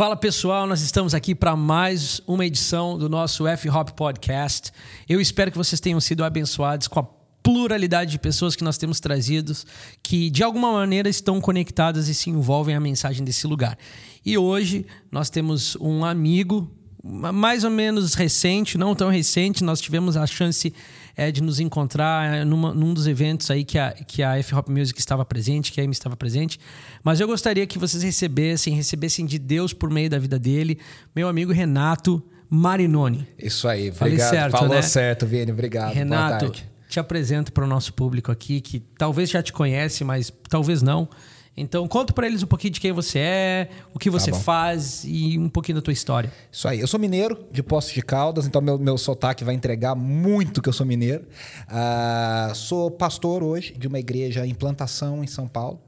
Fala pessoal, nós estamos aqui para mais uma edição do nosso F-Hop Podcast. Eu espero que vocês tenham sido abençoados com a pluralidade de pessoas que nós temos trazidos, que de alguma maneira estão conectadas e se envolvem à mensagem desse lugar. E hoje nós temos um amigo, mais ou menos recente, não tão recente, nós tivemos a chance é, de nos encontrar é, numa, num dos eventos aí que a, que a F-Hop Music estava presente, que a Amy estava presente. Mas eu gostaria que vocês recebessem, recebessem de Deus por meio da vida dele, meu amigo Renato Marinoni. Isso aí, obrigado. Certo, Falou né? certo, Vini, obrigado. Renato, te apresento para o nosso público aqui, que talvez já te conhece, mas talvez não. Então, conta para eles um pouquinho de quem você é, o que você tá faz e um pouquinho da tua história. Isso aí. Eu sou mineiro de Poços de Caldas, então meu, meu sotaque vai entregar muito que eu sou mineiro. Uh, sou pastor hoje de uma igreja em plantação em São Paulo.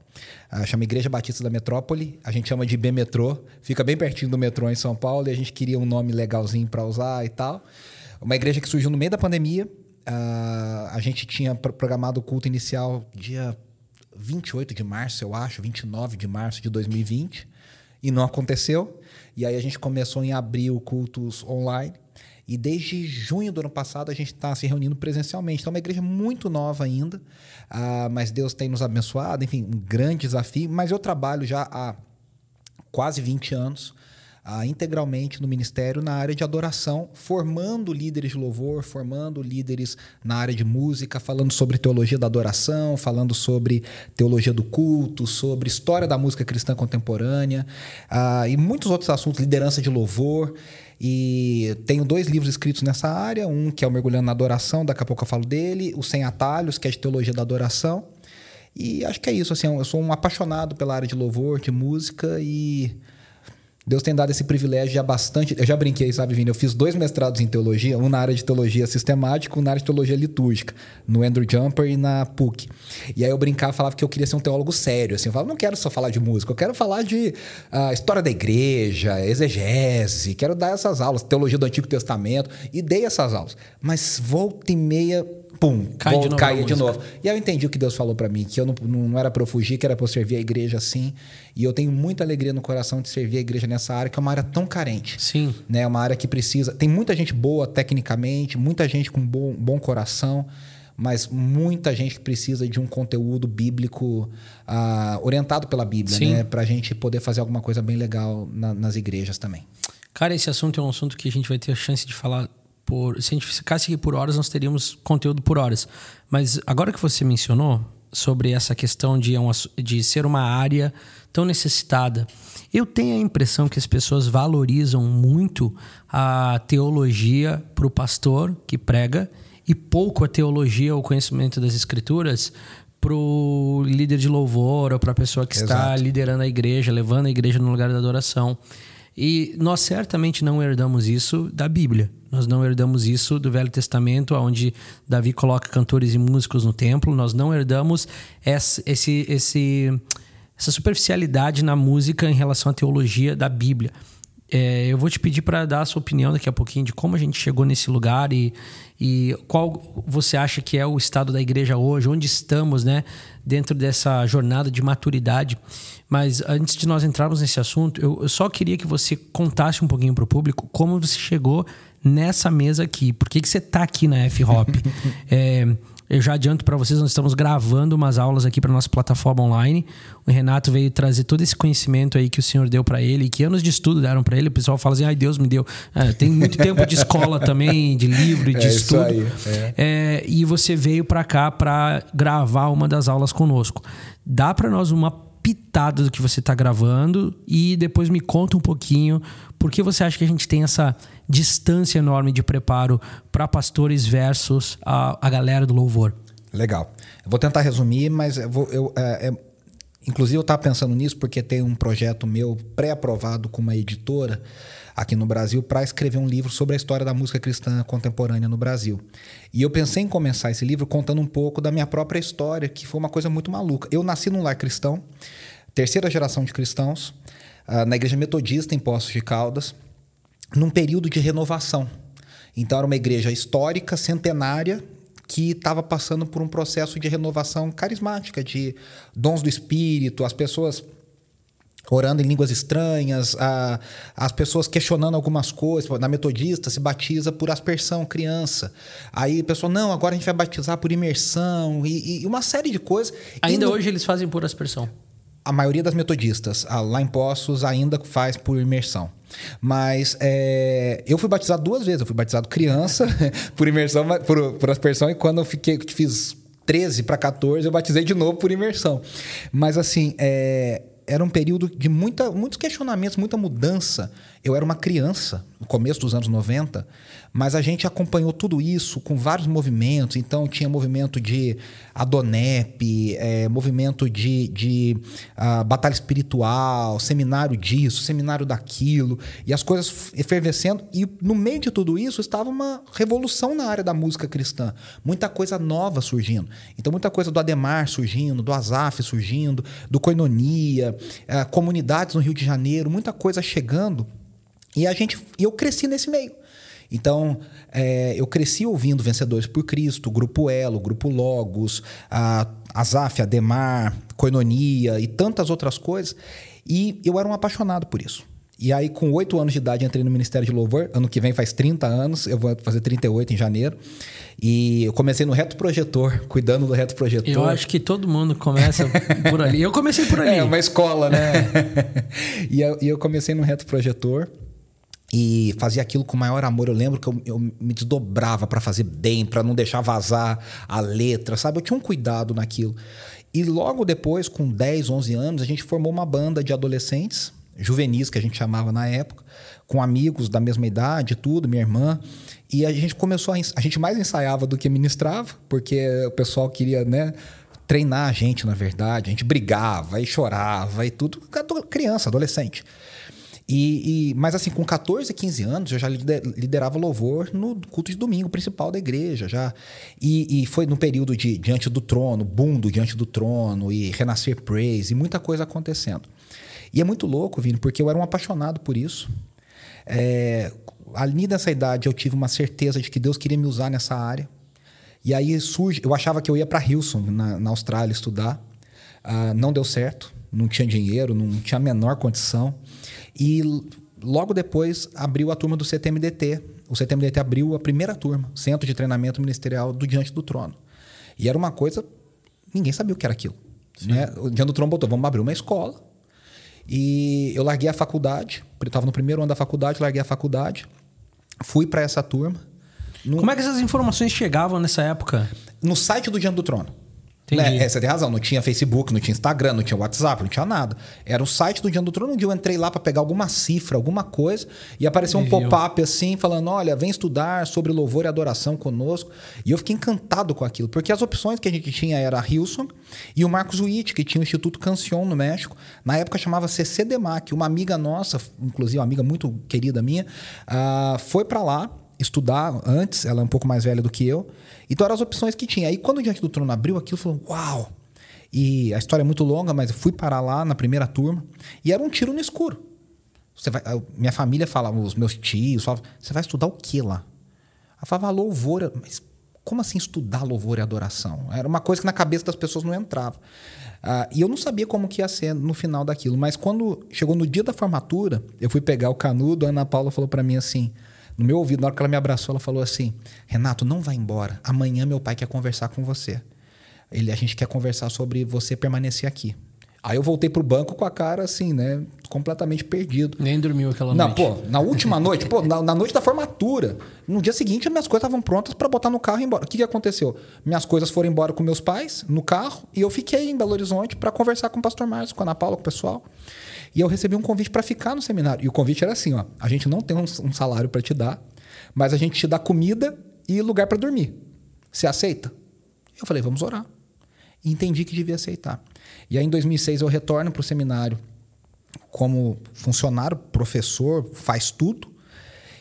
Uh, chama Igreja Batista da Metrópole. A gente chama de B Metrô. Fica bem pertinho do metrô em São Paulo e a gente queria um nome legalzinho para usar e tal. Uma igreja que surgiu no meio da pandemia. Uh, a gente tinha programado o culto inicial dia 28 de março, eu acho, 29 de março de 2020, e não aconteceu. E aí a gente começou em abril cultos online. E desde junho do ano passado a gente está se reunindo presencialmente. Então é uma igreja muito nova ainda, uh, mas Deus tem nos abençoado, enfim, um grande desafio. Mas eu trabalho já há quase 20 anos ah, integralmente no ministério na área de adoração, formando líderes de louvor, formando líderes na área de música, falando sobre teologia da adoração, falando sobre teologia do culto, sobre história da música cristã contemporânea ah, e muitos outros assuntos, liderança de louvor. E tenho dois livros escritos nessa área, um que é o Mergulhando na Adoração, daqui a pouco eu falo dele, o Sem Atalhos, que é de teologia da adoração. E acho que é isso, assim, eu sou um apaixonado pela área de louvor, de música e Deus tem dado esse privilégio já bastante. Eu já brinquei, sabe, Vini? Eu fiz dois mestrados em teologia, um na área de teologia sistemática, um na área de teologia litúrgica, no Andrew Jumper e na PUC. E aí eu brincava, falava que eu queria ser um teólogo sério. Assim, eu falava, não quero só falar de música, eu quero falar de uh, história da igreja, exegese, quero dar essas aulas, teologia do Antigo Testamento, e dei essas aulas. Mas volta e meia pum, Cai de novo caía de novo. E aí eu entendi o que Deus falou para mim, que eu não, não era para eu fugir, que era para eu servir a igreja assim. E eu tenho muita alegria no coração de servir a igreja nessa área, que é uma área tão carente. Sim. Né? É uma área que precisa. Tem muita gente boa tecnicamente, muita gente com bom, bom coração, mas muita gente que precisa de um conteúdo bíblico uh, orientado pela Bíblia, Sim. né? Pra gente poder fazer alguma coisa bem legal na, nas igrejas também. Cara, esse assunto é um assunto que a gente vai ter a chance de falar por. Se a gente ficasse aqui por horas, nós teríamos conteúdo por horas. Mas agora que você mencionou sobre essa questão de, de ser uma área tão necessitada, eu tenho a impressão que as pessoas valorizam muito a teologia para o pastor que prega e pouco a teologia ou conhecimento das escrituras para o líder de louvor ou para a pessoa que Exato. está liderando a igreja, levando a igreja no lugar da adoração. E nós certamente não herdamos isso da Bíblia. Nós não herdamos isso do Velho Testamento, onde Davi coloca cantores e músicos no templo. Nós não herdamos esse, esse, esse essa superficialidade na música em relação à teologia da Bíblia. É, eu vou te pedir para dar a sua opinião daqui a pouquinho de como a gente chegou nesse lugar e, e qual você acha que é o estado da igreja hoje, onde estamos, né, dentro dessa jornada de maturidade. Mas antes de nós entrarmos nesse assunto, eu, eu só queria que você contasse um pouquinho para o público como você chegou nessa mesa aqui. Por que, que você está aqui na F-Hop? é, eu já adianto para vocês, nós estamos gravando umas aulas aqui para nossa plataforma online. O Renato veio trazer todo esse conhecimento aí que o Senhor deu para ele, que anos de estudo deram para ele. O pessoal fala assim: ai, Deus me deu. É, tem muito tempo de escola também, de livro e de é estudo. Aí, é. É, e você veio para cá para gravar uma das aulas conosco. Dá para nós uma pitada do que você está gravando e depois me conta um pouquinho por que você acha que a gente tem essa distância enorme de preparo para pastores versus a, a galera do louvor? Legal. Eu vou tentar resumir, mas eu vou, eu, é, é, inclusive eu estava pensando nisso porque tem um projeto meu pré-aprovado com uma editora aqui no Brasil para escrever um livro sobre a história da música cristã contemporânea no Brasil. E eu pensei em começar esse livro contando um pouco da minha própria história, que foi uma coisa muito maluca. Eu nasci num lar cristão, terceira geração de cristãos, uh, na igreja metodista em Poços de Caldas num período de renovação. Então, era uma igreja histórica, centenária, que estava passando por um processo de renovação carismática, de dons do espírito. As pessoas orando em línguas estranhas, a, as pessoas questionando algumas coisas. Na metodista se batiza por aspersão, criança. Aí a pessoa, não, agora a gente vai batizar por imersão e, e uma série de coisas. Ainda no, hoje eles fazem por aspersão? A maioria das metodistas, lá em Poços, ainda faz por imersão. Mas é, eu fui batizado duas vezes. Eu fui batizado criança por imersão, por, por aspersão, e quando eu fiquei, fiz 13 para 14, eu batizei de novo por imersão. Mas assim, é, era um período de muita, muitos questionamentos, muita mudança. Eu era uma criança no começo dos anos 90, mas a gente acompanhou tudo isso com vários movimentos. Então, tinha movimento de Adonep, é, movimento de, de uh, batalha espiritual, seminário disso, seminário daquilo, e as coisas efervescendo. E no meio de tudo isso estava uma revolução na área da música cristã. Muita coisa nova surgindo. Então, muita coisa do Ademar surgindo, do Azaf surgindo, do Coinonia, uh, comunidades no Rio de Janeiro, muita coisa chegando. E a gente, eu cresci nesse meio. Então, é, eu cresci ouvindo Vencedores por Cristo, Grupo Elo, Grupo Logos, a Azaf, Ademar, Coinonia e tantas outras coisas. E eu era um apaixonado por isso. E aí, com oito anos de idade, entrei no Ministério de Louvor. Ano que vem faz 30 anos, eu vou fazer 38 em janeiro. E eu comecei no reto projetor, cuidando do reto projetor. Eu acho que todo mundo começa por ali. Eu comecei por ali. É, uma escola, né? É. e, eu, e eu comecei no reto projetor e fazia aquilo com o maior amor. Eu lembro que eu, eu me desdobrava para fazer bem, para não deixar vazar a letra, sabe? Eu tinha um cuidado naquilo. E logo depois, com 10, 11 anos, a gente formou uma banda de adolescentes, juvenis que a gente chamava na época, com amigos da mesma idade, tudo, minha irmã. E a gente começou a, a gente mais ensaiava do que ministrava, porque o pessoal queria, né, treinar a gente, na verdade. A gente brigava e chorava e tudo, criança, adolescente. E, e, mas assim, com 14, 15 anos, eu já liderava louvor no culto de domingo principal da igreja. já E, e foi no período de Diante do Trono, boom do Diante do Trono, e Renascer Praise, e muita coisa acontecendo. E é muito louco, Vini, porque eu era um apaixonado por isso. É, ali nessa idade eu tive uma certeza de que Deus queria me usar nessa área. E aí surge, eu achava que eu ia para Hilson, na, na, Austrália, estudar. Uh, não deu certo, não tinha dinheiro, não tinha a menor condição. E logo depois abriu a turma do CTMDT. O CTMDT abriu a primeira turma, Centro de Treinamento Ministerial do Diante do Trono. E era uma coisa, ninguém sabia o que era aquilo. Né? O Diante do Trono botou, vamos abrir uma escola. E eu larguei a faculdade, estava no primeiro ano da faculdade, larguei a faculdade, fui para essa turma. No... Como é que essas informações chegavam nessa época? No site do Diante do Trono. Né? É, você tem razão, não tinha Facebook, não tinha Instagram, não tinha WhatsApp, não tinha nada. Era o site do Diante do Trono. Um dia eu entrei lá para pegar alguma cifra, alguma coisa, e apareceu um pop-up assim, falando: olha, vem estudar sobre louvor e adoração conosco. E eu fiquei encantado com aquilo, porque as opções que a gente tinha era a Hilson e o Marcos Witt, que tinha o Instituto Cancion no México. Na época chamava CC Demac. Uma amiga nossa, inclusive uma amiga muito querida minha, uh, foi para lá estudar antes, ela é um pouco mais velha do que eu. Então eram as opções que tinha. Aí quando o Diante do Trono abriu aquilo, falou: Uau! E a história é muito longa, mas eu fui parar lá na primeira turma e era um tiro no escuro. Você vai, minha família falava, os meus tios falavam: Você vai estudar o que lá? Eu falava: Louvor. Mas como assim estudar louvor e adoração? Era uma coisa que na cabeça das pessoas não entrava. Uh, e eu não sabia como que ia ser no final daquilo. Mas quando chegou no dia da formatura, eu fui pegar o canudo, a Ana Paula falou para mim assim: no meu ouvido, na hora que ela me abraçou, ela falou assim: Renato, não vai embora. Amanhã meu pai quer conversar com você. Ele, a gente quer conversar sobre você permanecer aqui. Aí eu voltei pro banco com a cara assim, né? Completamente perdido. Nem dormiu aquela não, noite. Não, pô, na última noite, pô, na, na, noite da formatura. No dia seguinte, minhas coisas estavam prontas para botar no carro e ir embora. O que, que aconteceu? Minhas coisas foram embora com meus pais, no carro, e eu fiquei em Belo Horizonte para conversar com o pastor Márcio, com a Ana Paula, com o pessoal. E eu recebi um convite para ficar no seminário. E o convite era assim: ó, a gente não tem um, um salário para te dar, mas a gente te dá comida e lugar para dormir. Você aceita? Eu falei: vamos orar. E entendi que devia aceitar. E aí, em 2006, eu retorno para o seminário como funcionário, professor, faz tudo.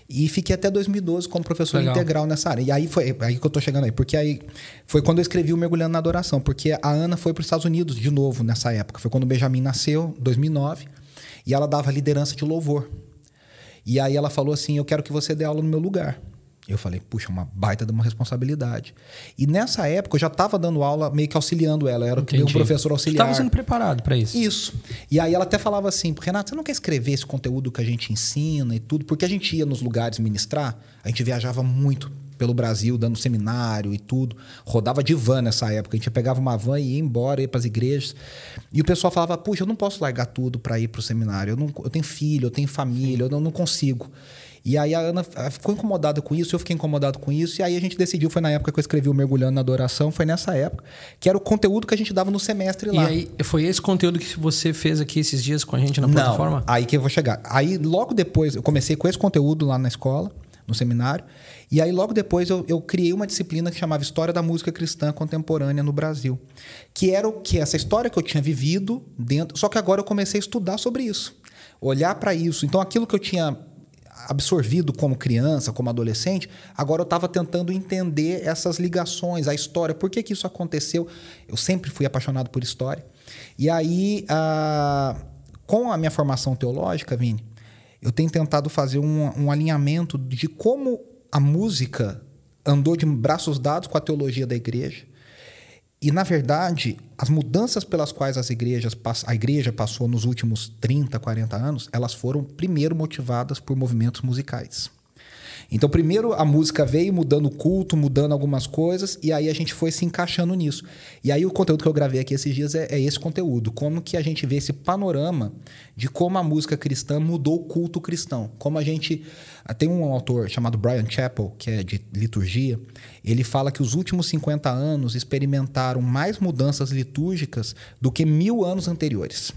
E fiquei até 2012 como professor Legal. integral nessa área. E aí foi aí que eu estou chegando aí. Porque aí foi quando eu escrevi o Mergulhando na Adoração. Porque a Ana foi para os Estados Unidos de novo nessa época. Foi quando o Benjamin nasceu, 2009. E ela dava liderança de louvor. E aí ela falou assim: Eu quero que você dê aula no meu lugar. Eu falei, puxa, uma baita de uma responsabilidade. E nessa época eu já estava dando aula, meio que auxiliando ela. Eu era Entendi. um professor auxiliar. Estava sendo preparado para isso. Isso. E aí ela até falava assim, Renato, você não quer escrever esse conteúdo que a gente ensina e tudo? Porque a gente ia nos lugares ministrar, a gente viajava muito pelo Brasil, dando seminário e tudo. Rodava de van nessa época. A gente pegava uma van e ia embora, ia para as igrejas. E o pessoal falava, puxa, eu não posso largar tudo para ir para o seminário. Eu, não, eu tenho filho, eu tenho família, eu não, não consigo. E aí a Ana ficou incomodada com isso, eu fiquei incomodado com isso, e aí a gente decidiu, foi na época que eu escrevi o Mergulhando na Adoração, foi nessa época, que era o conteúdo que a gente dava no semestre lá. E aí foi esse conteúdo que você fez aqui esses dias com a gente na Não, plataforma? aí que eu vou chegar. Aí logo depois, eu comecei com esse conteúdo lá na escola, no seminário, e aí logo depois eu, eu criei uma disciplina que chamava História da Música Cristã Contemporânea no Brasil, que era o que essa história que eu tinha vivido dentro, só que agora eu comecei a estudar sobre isso olhar para isso. Então, aquilo que eu tinha absorvido como criança, como adolescente, agora eu estava tentando entender essas ligações, a história, por que, que isso aconteceu. Eu sempre fui apaixonado por história. E aí, a, com a minha formação teológica, Vini, eu tenho tentado fazer um, um alinhamento de como a música andou de braços dados com a teologia da igreja e, na verdade, as mudanças pelas quais as igrejas, a igreja passou nos últimos 30, 40 anos, elas foram primeiro motivadas por movimentos musicais. Então, primeiro a música veio mudando o culto, mudando algumas coisas, e aí a gente foi se encaixando nisso. E aí o conteúdo que eu gravei aqui esses dias é, é esse conteúdo, como que a gente vê esse panorama de como a música cristã mudou o culto cristão. Como a gente. Ah, tem um autor chamado Brian Chappell, que é de liturgia, ele fala que os últimos 50 anos experimentaram mais mudanças litúrgicas do que mil anos anteriores.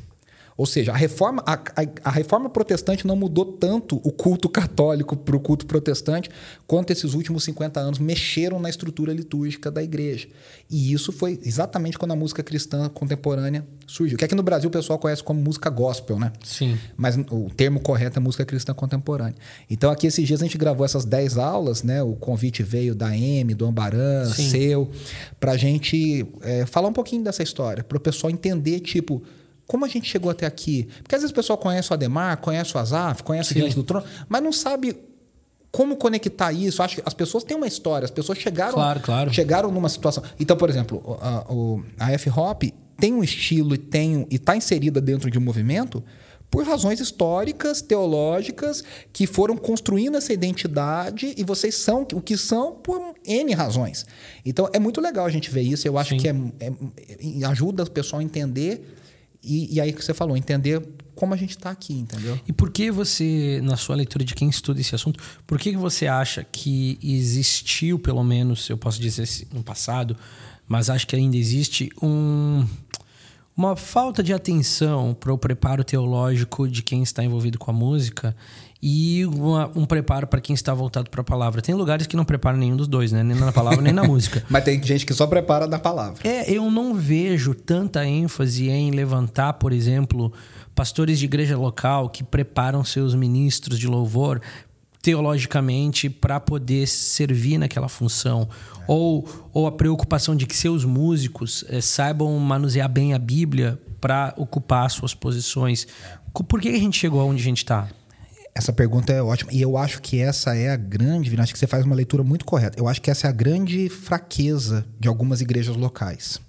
Ou seja, a reforma, a, a, a reforma protestante não mudou tanto o culto católico para o culto protestante quanto esses últimos 50 anos mexeram na estrutura litúrgica da igreja. E isso foi exatamente quando a música cristã contemporânea surgiu. Que aqui no Brasil o pessoal conhece como música gospel, né? Sim. Mas o termo correto é música cristã contemporânea. Então aqui esses dias a gente gravou essas 10 aulas, né? O convite veio da M, do Ambaran, Sim. seu, para a gente é, falar um pouquinho dessa história, para o pessoal entender, tipo como a gente chegou até aqui? Porque às vezes o pessoal conhece o Ademar, conhece o Azaf, conhece Sim. o Diante do Trono, mas não sabe como conectar isso. Acho que as pessoas têm uma história, as pessoas chegaram, claro, claro. chegaram numa situação. Então, por exemplo, a, a F-Hop tem um estilo e tem e está inserida dentro de um movimento por razões históricas, teológicas, que foram construindo essa identidade e vocês são o que são por N razões. Então é muito legal a gente ver isso. Eu acho Sim. que é, é, ajuda o pessoal a entender e, e aí que você falou, entender como a gente está aqui, entendeu? E por que você, na sua leitura de quem estuda esse assunto, por que você acha que existiu, pelo menos, eu posso dizer no passado, mas acho que ainda existe um, uma falta de atenção para o preparo teológico de quem está envolvido com a música e uma, um preparo para quem está voltado para a palavra. Tem lugares que não preparam nenhum dos dois, né? Nem na palavra nem na música. Mas tem gente que só prepara na palavra. É, eu não vejo tanta ênfase em levantar, por exemplo, pastores de igreja local que preparam seus ministros de louvor teologicamente para poder servir naquela função. É. Ou, ou a preocupação de que seus músicos é, saibam manusear bem a Bíblia para ocupar suas posições. Por que a gente chegou aonde a gente está? Essa pergunta é ótima. E eu acho que essa é a grande. Acho que você faz uma leitura muito correta. Eu acho que essa é a grande fraqueza de algumas igrejas locais.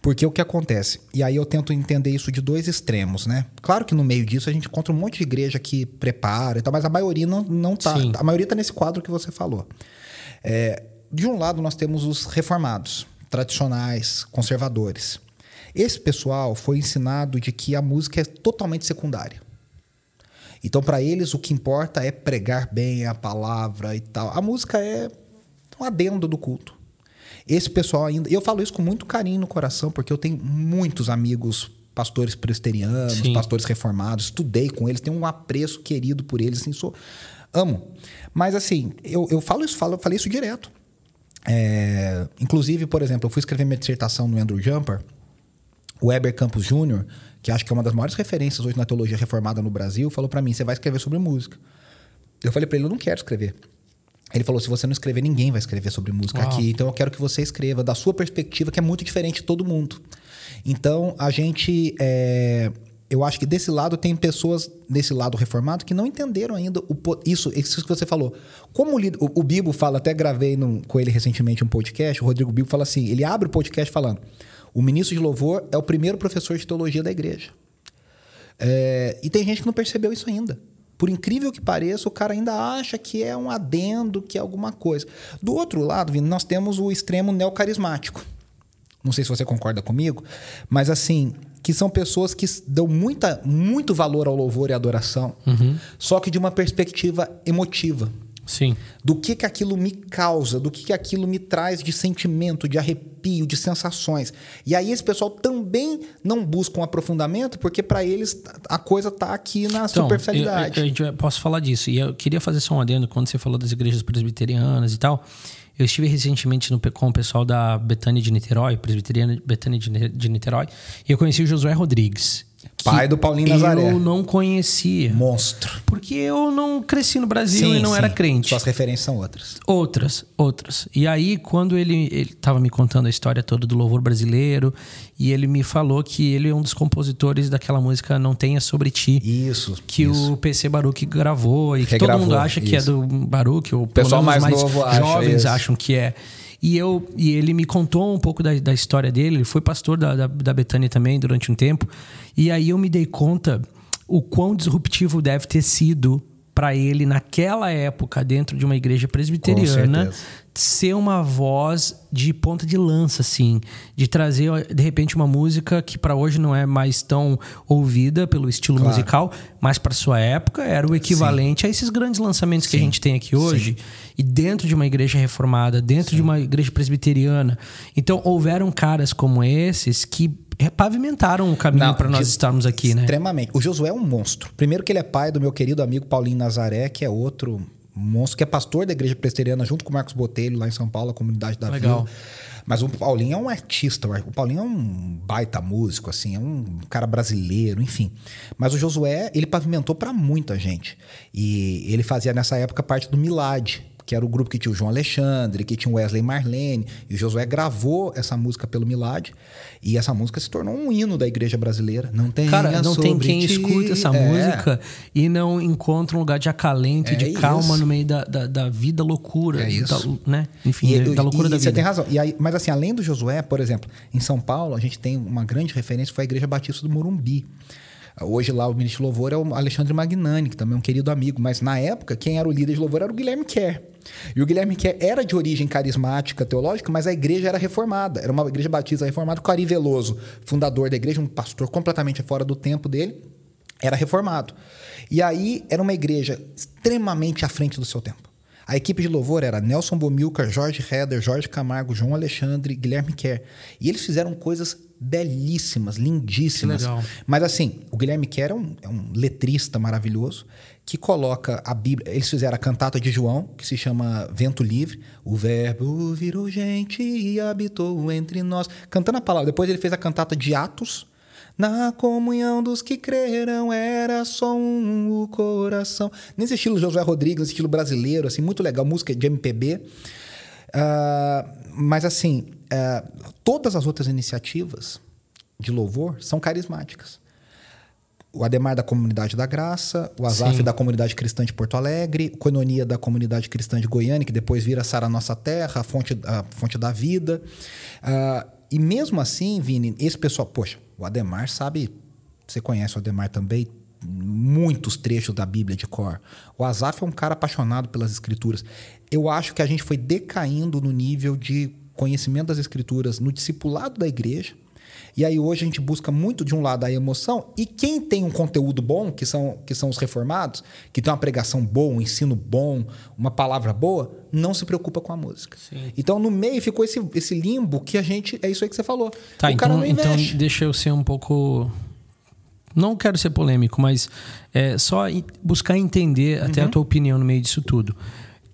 Porque o que acontece? E aí eu tento entender isso de dois extremos, né? Claro que no meio disso a gente encontra um monte de igreja que prepara e tal, mas a maioria não, não tá. Sim. A maioria está nesse quadro que você falou. É, de um lado, nós temos os reformados, tradicionais, conservadores. Esse pessoal foi ensinado de que a música é totalmente secundária. Então, para eles, o que importa é pregar bem a palavra e tal. A música é um adendo do culto. Esse pessoal ainda. Eu falo isso com muito carinho no coração, porque eu tenho muitos amigos pastores presbiterianos, pastores reformados, estudei com eles, tenho um apreço querido por eles, assim, sou. Amo. Mas, assim, eu, eu falo isso, falo, falei isso direto. É, inclusive, por exemplo, eu fui escrever minha dissertação no Andrew Jumper, o Weber Campos Jr., que acho que é uma das maiores referências hoje na teologia reformada no Brasil, falou para mim: você vai escrever sobre música. Eu falei para ele: eu não quero escrever. Ele falou: se você não escrever, ninguém vai escrever sobre música Uau. aqui. Então eu quero que você escreva da sua perspectiva, que é muito diferente de todo mundo. Então a gente. É, eu acho que desse lado tem pessoas desse lado reformado que não entenderam ainda o, isso, isso que você falou. Como o, o, Bibo fala, até gravei num, com ele recentemente um podcast, o Rodrigo Bibo fala assim, ele abre o podcast falando, o ministro de louvor é o primeiro professor de teologia da igreja. É, e tem gente que não percebeu isso ainda. Por incrível que pareça, o cara ainda acha que é um adendo, que é alguma coisa. Do outro lado, nós temos o extremo neocarismático. Não sei se você concorda comigo, mas assim, que são pessoas que dão muita, muito valor ao louvor e adoração, uhum. só que de uma perspectiva emotiva. Sim. Do que, que aquilo me causa, do que, que aquilo me traz de sentimento, de arrepio, de sensações. E aí esse pessoal também não busca um aprofundamento, porque para eles a coisa está aqui na então, superficialidade. Eu, eu, eu, posso falar disso. E eu queria fazer só um adendo quando você falou das igrejas presbiterianas e tal. Eu estive recentemente no, com o pessoal da Betânia de Niterói, Presbiteriana Betânia de Niterói, e eu conheci o Josué Rodrigues. Pai do Paulinho Nazaré. Eu não conhecia. Monstro. Porque eu não cresci no Brasil sim, e não sim. era crente. Suas referências são outras. Outras, outras. E aí, quando ele estava me contando a história toda do louvor brasileiro, e ele me falou que ele é um dos compositores daquela música Não Tenha Sobre Ti. Isso. Que isso. o PC Baruch gravou e que todo mundo acha isso. que é do Baruch, ou o pessoal mais, mais novo jovens acha acham que é. E, eu, e ele me contou um pouco da, da história dele. Ele foi pastor da, da, da Betânia também durante um tempo. E aí eu me dei conta o quão disruptivo deve ter sido para ele naquela época dentro de uma igreja presbiteriana ser uma voz de ponta de lança assim, de trazer de repente uma música que para hoje não é mais tão ouvida pelo estilo claro. musical, mas para sua época era o equivalente Sim. a esses grandes lançamentos Sim. que a gente tem aqui hoje. Sim. E dentro de uma igreja reformada, dentro de uma igreja presbiteriana. Então houveram caras como esses que pavimentaram o caminho para nós estarmos aqui, né? Extremamente. O Josué é um monstro. Primeiro que ele é pai do meu querido amigo Paulinho Nazaré, que é outro monstro, que é pastor da igreja presbiteriana junto com o Marcos Botelho lá em São Paulo, a comunidade da Legal. Vila. Mas o Paulinho é um artista, o Paulinho é um baita músico, assim, é um cara brasileiro, enfim. Mas o Josué, ele pavimentou para muita gente. E ele fazia nessa época parte do Milad, que era o grupo que tinha o João Alexandre, que tinha o Wesley Marlene, e o Josué gravou essa música pelo Milad, e essa música se tornou um hino da igreja brasileira. Não tem Cara, não tem quem ti. escuta essa é. música e não encontra um lugar de acalento e é de isso. calma no meio da, da, da vida loucura. É isso. Da, né? Enfim, e, da loucura e, da vida. Você tem razão. E aí, mas assim, além do Josué, por exemplo, em São Paulo, a gente tem uma grande referência, foi a Igreja Batista do Morumbi. Hoje lá o ministro de louvor é o Alexandre Magnani, que também é um querido amigo, mas na época quem era o líder de louvor era o Guilherme Kerr. E o Guilherme Kerr era de origem carismática teológica, mas a igreja era reformada. Era uma igreja batista reformada. O Ari Veloso, fundador da igreja, um pastor completamente fora do tempo dele, era reformado. E aí era uma igreja extremamente à frente do seu tempo. A equipe de louvor era Nelson Bomilcar, Jorge Heder, Jorge Camargo, João Alexandre, Guilherme Kerr. E eles fizeram coisas belíssimas, lindíssimas. Que legal. Mas assim, o Guilherme Kerr é um, é um, letrista maravilhoso que coloca a Bíblia. Eles fizeram a cantata de João, que se chama Vento Livre. O Verbo virou gente e habitou entre nós. Cantando a palavra. Depois ele fez a cantata de Atos. Na comunhão dos que creram era só um o coração. Nesse estilo Josué Rodrigues, estilo brasileiro, assim, muito legal, música de MPB. Uh, ah, mas assim, uh, todas as outras iniciativas de louvor são carismáticas. O Ademar da Comunidade da Graça, o Azaf Sim. da Comunidade Cristã de Porto Alegre, o Coinonia da Comunidade Cristã de Goiânia, que depois vira Sara Nossa Terra, a fonte, a fonte da vida. Uh, e mesmo assim, Vini, esse pessoal, poxa, o Ademar sabe, você conhece o Ademar também, muitos trechos da Bíblia de cor. O Azaf é um cara apaixonado pelas escrituras. Eu acho que a gente foi decaindo no nível de conhecimento das escrituras no discipulado da igreja. E aí hoje a gente busca muito de um lado a emoção e quem tem um conteúdo bom, que são, que são os reformados, que tem uma pregação boa, um ensino bom, uma palavra boa, não se preocupa com a música. Sim. Então no meio ficou esse, esse limbo que a gente é isso aí que você falou. Tá, o então, então deixa eu ser um pouco não quero ser polêmico, mas é só buscar entender uhum. até a uhum. tua opinião no meio disso tudo.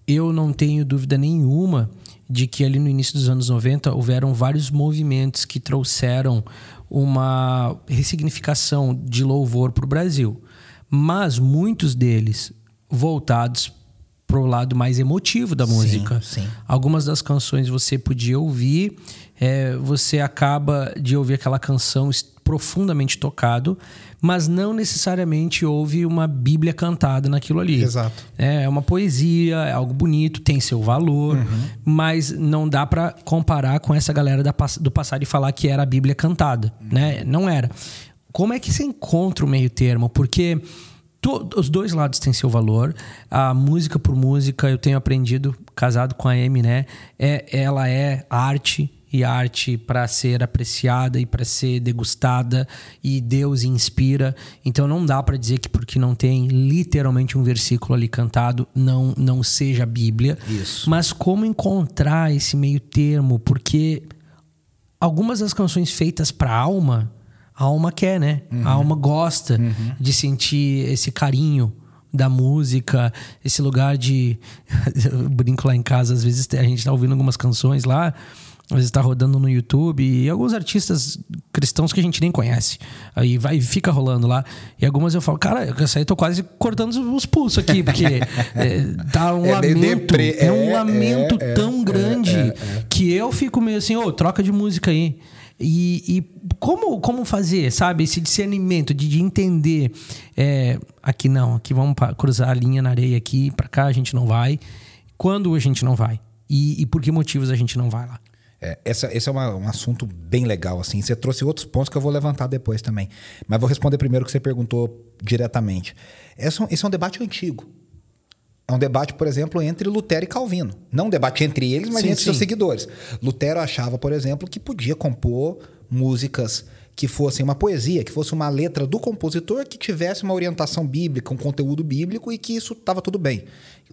Eu não tenho dúvida nenhuma de que ali no início dos anos 90 houveram vários movimentos que trouxeram uma ressignificação de louvor para o Brasil. Mas muitos deles voltados para o lado mais emotivo da música. Sim, sim. Algumas das canções você podia ouvir, é, você acaba de ouvir aquela canção profundamente tocado, mas não necessariamente houve uma Bíblia cantada naquilo ali. Exato. É uma poesia, é algo bonito, tem seu valor, uhum. mas não dá para comparar com essa galera da, do passado e falar que era a Bíblia cantada, uhum. né? Não era. Como é que você encontra o meio termo? Porque os dois lados têm seu valor. A música por música, eu tenho aprendido, casado com a Amy, né? É, ela é arte e arte para ser apreciada e para ser degustada e Deus inspira. Então não dá para dizer que porque não tem literalmente um versículo ali cantado não não seja a Bíblia. Isso. Mas como encontrar esse meio termo? Porque algumas das canções feitas para alma, a alma quer, né? Uhum. A alma gosta uhum. de sentir esse carinho da música, esse lugar de. Eu brinco lá em casa, às vezes a gente tá ouvindo algumas canções lá às vezes está rodando no YouTube e alguns artistas cristãos que a gente nem conhece. Aí vai fica rolando lá. E algumas eu falo, cara, essa aí eu tô quase cortando os pulsos aqui, porque é, tá um é lamento. É, um é, lamento é, tão é, grande que eu fico meio assim, ô, oh, troca de música aí. E, e, como, como fazer, sabe? Esse discernimento de, de entender. É, aqui não, aqui vamos cruzar a linha na areia aqui, para cá a gente não vai. Quando a gente não vai? E, e por que motivos a gente não vai lá? É, essa, esse é uma, um assunto bem legal, assim. Você trouxe outros pontos que eu vou levantar depois também. Mas vou responder primeiro o que você perguntou diretamente. Esse, esse é um debate antigo. É um debate, por exemplo, entre Lutero e Calvino. Não um debate entre eles, mas sim, entre sim. seus seguidores. Lutero achava, por exemplo, que podia compor músicas que fossem uma poesia, que fosse uma letra do compositor que tivesse uma orientação bíblica, um conteúdo bíblico e que isso estava tudo bem.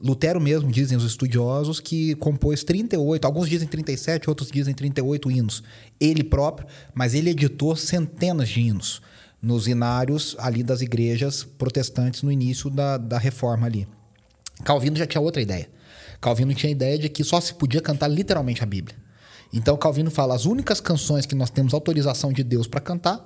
Lutero mesmo, dizem os estudiosos, que compôs 38, alguns dizem 37, outros dizem 38 hinos. Ele próprio, mas ele editou centenas de hinos nos inários ali das igrejas protestantes no início da, da reforma ali. Calvino já tinha outra ideia. Calvino tinha a ideia de que só se podia cantar literalmente a Bíblia. Então Calvino fala: as únicas canções que nós temos autorização de Deus para cantar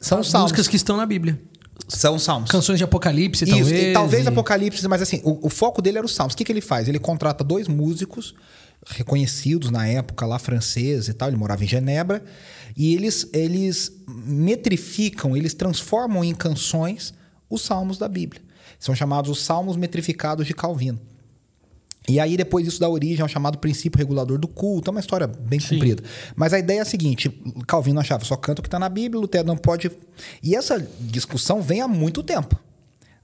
são as salmos. músicas que estão na Bíblia. São salmos. Canções de Apocalipse, Isso, talvez. E talvez e... Apocalipse, mas assim, o, o, foco dele era os salmos. O que, que ele faz? Ele contrata dois músicos reconhecidos na época lá franceses e tal, ele morava em Genebra, e eles eles metrificam, eles transformam em canções os salmos da Bíblia. São chamados os salmos metrificados de Calvino. E aí, depois isso dá origem ao chamado princípio regulador do culto. É uma história bem Sim. comprida. Mas a ideia é a seguinte: Calvino achava só canta o que está na Bíblia, Lutero não pode. E essa discussão vem há muito tempo.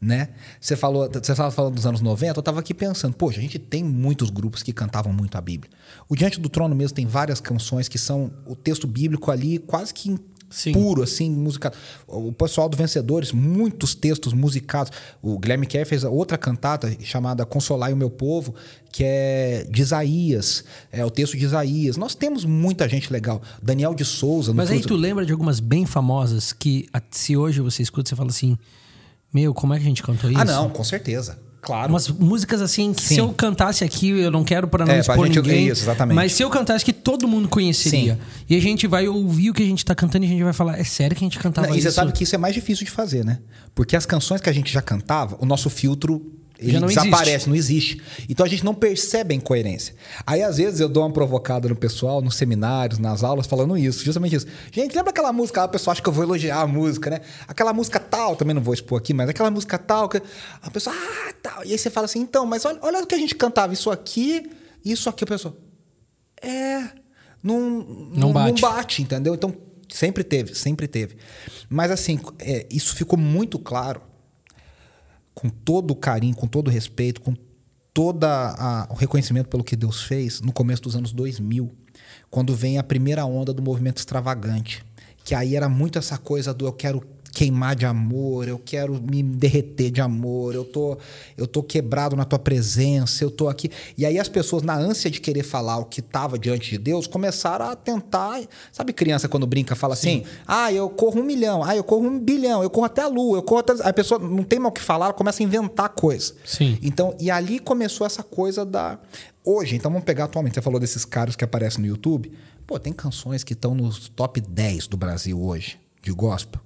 Né? Você falou, você estava falando dos anos 90, eu estava aqui pensando, poxa, a gente tem muitos grupos que cantavam muito a Bíblia. O Diante do Trono mesmo tem várias canções que são o texto bíblico ali quase que Sim. puro, assim, musicado. O pessoal do Vencedores, muitos textos musicados. O Guilherme Kerr fez outra cantata chamada Consolai o Meu Povo, que é de Isaías, é o texto de Isaías. Nós temos muita gente legal. Daniel de Souza. Mas aí tu lembra de algumas bem famosas que, se hoje você escuta, você fala assim: Meu, como é que a gente cantou ah, isso? Ah, não, com certeza. Claro. Umas músicas assim que Sim. se eu cantasse aqui, eu não quero para não é, expor gente, ninguém. Isso, exatamente. Mas se eu cantasse que todo mundo conheceria. Sim. E a gente vai ouvir o que a gente tá cantando e a gente vai falar, é sério que a gente cantava não, isso? E você sabe que isso é mais difícil de fazer, né? Porque as canções que a gente já cantava, o nosso filtro ele não desaparece, existe. não existe. Então a gente não percebe a incoerência. Aí às vezes eu dou uma provocada no pessoal, nos seminários, nas aulas, falando isso, justamente isso. Gente, lembra aquela música? A pessoa acha que eu vou elogiar a música, né? Aquela música tal, também não vou expor aqui, mas aquela música tal, que a pessoa, ah, tal. E aí você fala assim, então, mas olha, olha o que a gente cantava, isso aqui, isso aqui, a pessoa. É. Não, não, bate. não bate, entendeu? Então, sempre teve, sempre teve. Mas assim, é, isso ficou muito claro com todo o carinho, com todo o respeito, com todo o reconhecimento pelo que Deus fez no começo dos anos 2000, quando vem a primeira onda do movimento extravagante. Que aí era muito essa coisa do eu quero queimar de amor, eu quero me derreter de amor, eu tô, eu tô quebrado na tua presença, eu tô aqui. E aí as pessoas, na ânsia de querer falar o que estava diante de Deus, começaram a tentar. Sabe, criança quando brinca, fala Sim. assim: ah, eu corro um milhão, ah, eu corro um bilhão, eu corro até a lua, eu corro até. A pessoa não tem mais o que falar, ela começa a inventar coisas. Sim. Então, e ali começou essa coisa da. Hoje, então vamos pegar atualmente, você falou desses caras que aparecem no YouTube. Pô, tem canções que estão nos top 10 do Brasil hoje, de gospel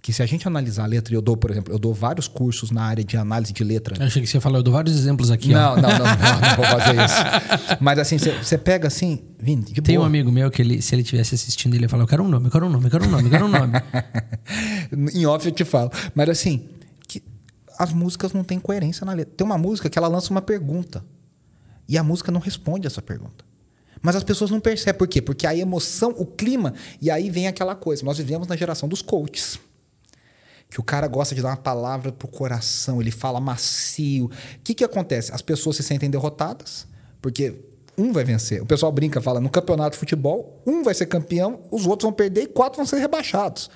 que se a gente analisar a letra, e eu dou, por exemplo, eu dou vários cursos na área de análise de letra. Eu achei que você falou, eu dou vários exemplos aqui. Não, não, não, não, vou fazer isso. Mas assim, você pega assim, Vini, Tem um amigo meu que ele, se ele estivesse assistindo, ele ia falar, eu quero um nome, eu quero um nome, eu quero um nome, eu quero um nome. em off eu te falo. Mas assim, as músicas não têm coerência na letra. Tem uma música que ela lança uma pergunta. E a música não responde essa pergunta. Mas as pessoas não percebem. Por quê? Porque a emoção, o clima, e aí vem aquela coisa. Nós vivemos na geração dos coaches. Que o cara gosta de dar uma palavra pro coração, ele fala macio. O que, que acontece? As pessoas se sentem derrotadas, porque um vai vencer. O pessoal brinca, fala, no campeonato de futebol, um vai ser campeão, os outros vão perder e quatro vão ser rebaixados.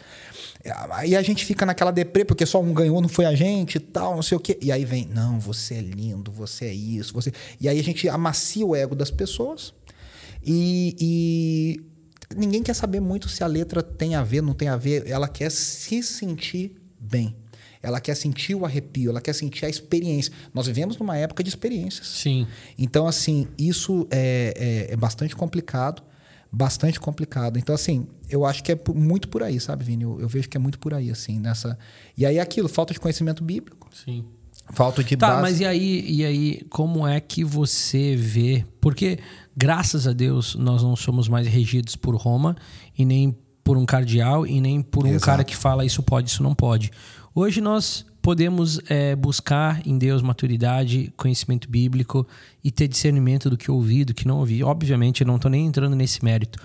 Aí a gente fica naquela deprê, porque só um ganhou, não foi a gente e tal, não sei o quê. E aí vem, não, você é lindo, você é isso, você. E aí a gente amacia o ego das pessoas e, e ninguém quer saber muito se a letra tem a ver, não tem a ver. Ela quer se sentir bem. Ela quer sentir o arrepio, ela quer sentir a experiência. Nós vivemos numa época de experiências. Sim. Então, assim, isso é, é, é bastante complicado. Bastante complicado. Então, assim, eu acho que é muito por aí, sabe, Vini? Eu, eu vejo que é muito por aí, assim, nessa. E aí, aquilo, falta de conhecimento bíblico. Sim. Falta de Tá, base. mas e aí, e aí, como é que você vê? Porque, graças a Deus, nós não somos mais regidos por Roma e nem por um cardeal e nem por um Exato. cara que fala isso pode, isso não pode. Hoje nós podemos é, buscar em Deus maturidade, conhecimento bíblico e ter discernimento do que ouvir, do que não ouvir. Obviamente, eu não estou nem entrando nesse mérito,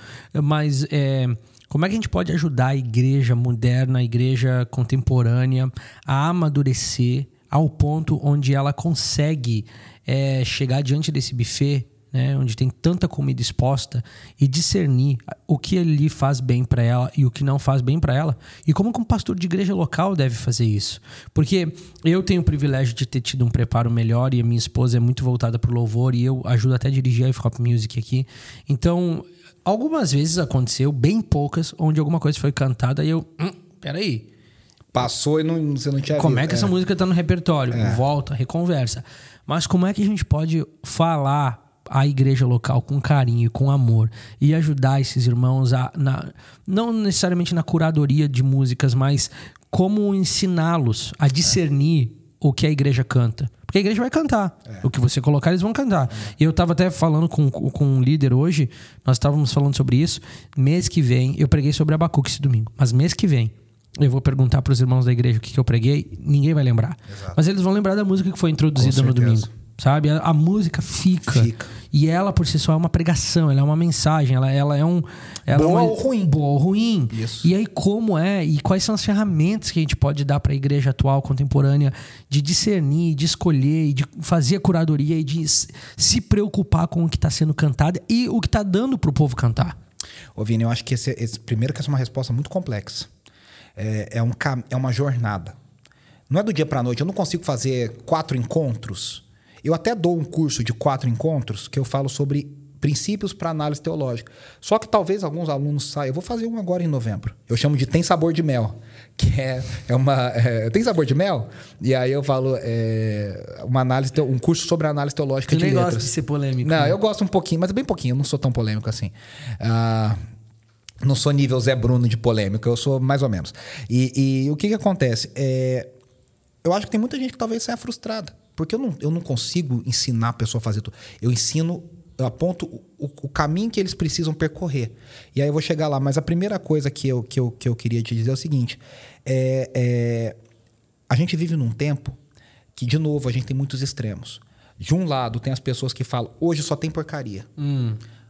mas é, como é que a gente pode ajudar a igreja moderna, a igreja contemporânea a amadurecer ao ponto onde ela consegue é, chegar diante desse buffet né, onde tem tanta comida exposta e discernir o que lhe faz bem para ela e o que não faz bem para ela. E como que um pastor de igreja local deve fazer isso? Porque eu tenho o privilégio de ter tido um preparo melhor e a minha esposa é muito voltada para o louvor e eu ajudo até a dirigir a hip-hop music aqui. Então, algumas vezes aconteceu, bem poucas, onde alguma coisa foi cantada e eu, hum, peraí, Passou e não, você não tinha como visto. é que essa música tá no repertório? Volta, reconversa. Mas como é que a gente pode falar a igreja local com carinho, com amor e ajudar esses irmãos a na, não necessariamente na curadoria de músicas, mas como ensiná-los a discernir o que a igreja canta. Porque a igreja vai cantar. O que você colocar, eles vão cantar. E eu tava até falando com, com um líder hoje, nós estávamos falando sobre isso. Mês que vem, eu preguei sobre Abacuque esse domingo, mas mês que vem, eu vou perguntar para os irmãos da igreja o que, que eu preguei, ninguém vai lembrar. Mas eles vão lembrar da música que foi introduzida no domingo. Sabe? A, a música fica. Fica. E ela, por si só, é uma pregação, ela é uma mensagem, ela, ela é um. Ela Boa é uma, ou ruim. Boa ou ruim. Isso. E aí, como é, e quais são as ferramentas que a gente pode dar para a igreja atual, contemporânea, de discernir, de escolher, de fazer a curadoria e de se preocupar com o que está sendo cantado e o que está dando para o povo cantar? Ô, Vini, eu acho que esse, esse- primeiro que essa é uma resposta muito complexa. É, é um, é uma jornada. Não é do dia para noite. Eu não consigo fazer quatro encontros. Eu até dou um curso de quatro encontros que eu falo sobre princípios para análise teológica. Só que talvez alguns alunos saiam. Eu vou fazer um agora em novembro. Eu chamo de Tem Sabor de Mel, que é, é uma. é, tem sabor de mel? E aí eu falo é, uma análise, um curso sobre análise teológica Tu de nem letras. gosta de ser polêmico. Não, né? eu gosto um pouquinho, mas bem pouquinho. Eu não sou tão polêmico assim. Ah, não sou nível Zé Bruno de polêmica, eu sou mais ou menos. E, e o que, que acontece? É, eu acho que tem muita gente que talvez saia frustrada. Porque eu não, eu não consigo ensinar a pessoa a fazer tudo. Eu ensino, eu aponto o, o caminho que eles precisam percorrer. E aí eu vou chegar lá. Mas a primeira coisa que eu, que eu, que eu queria te dizer é o seguinte: é, é, a gente vive num tempo que, de novo, a gente tem muitos extremos. De um lado, tem as pessoas que falam, hoje só tem porcaria.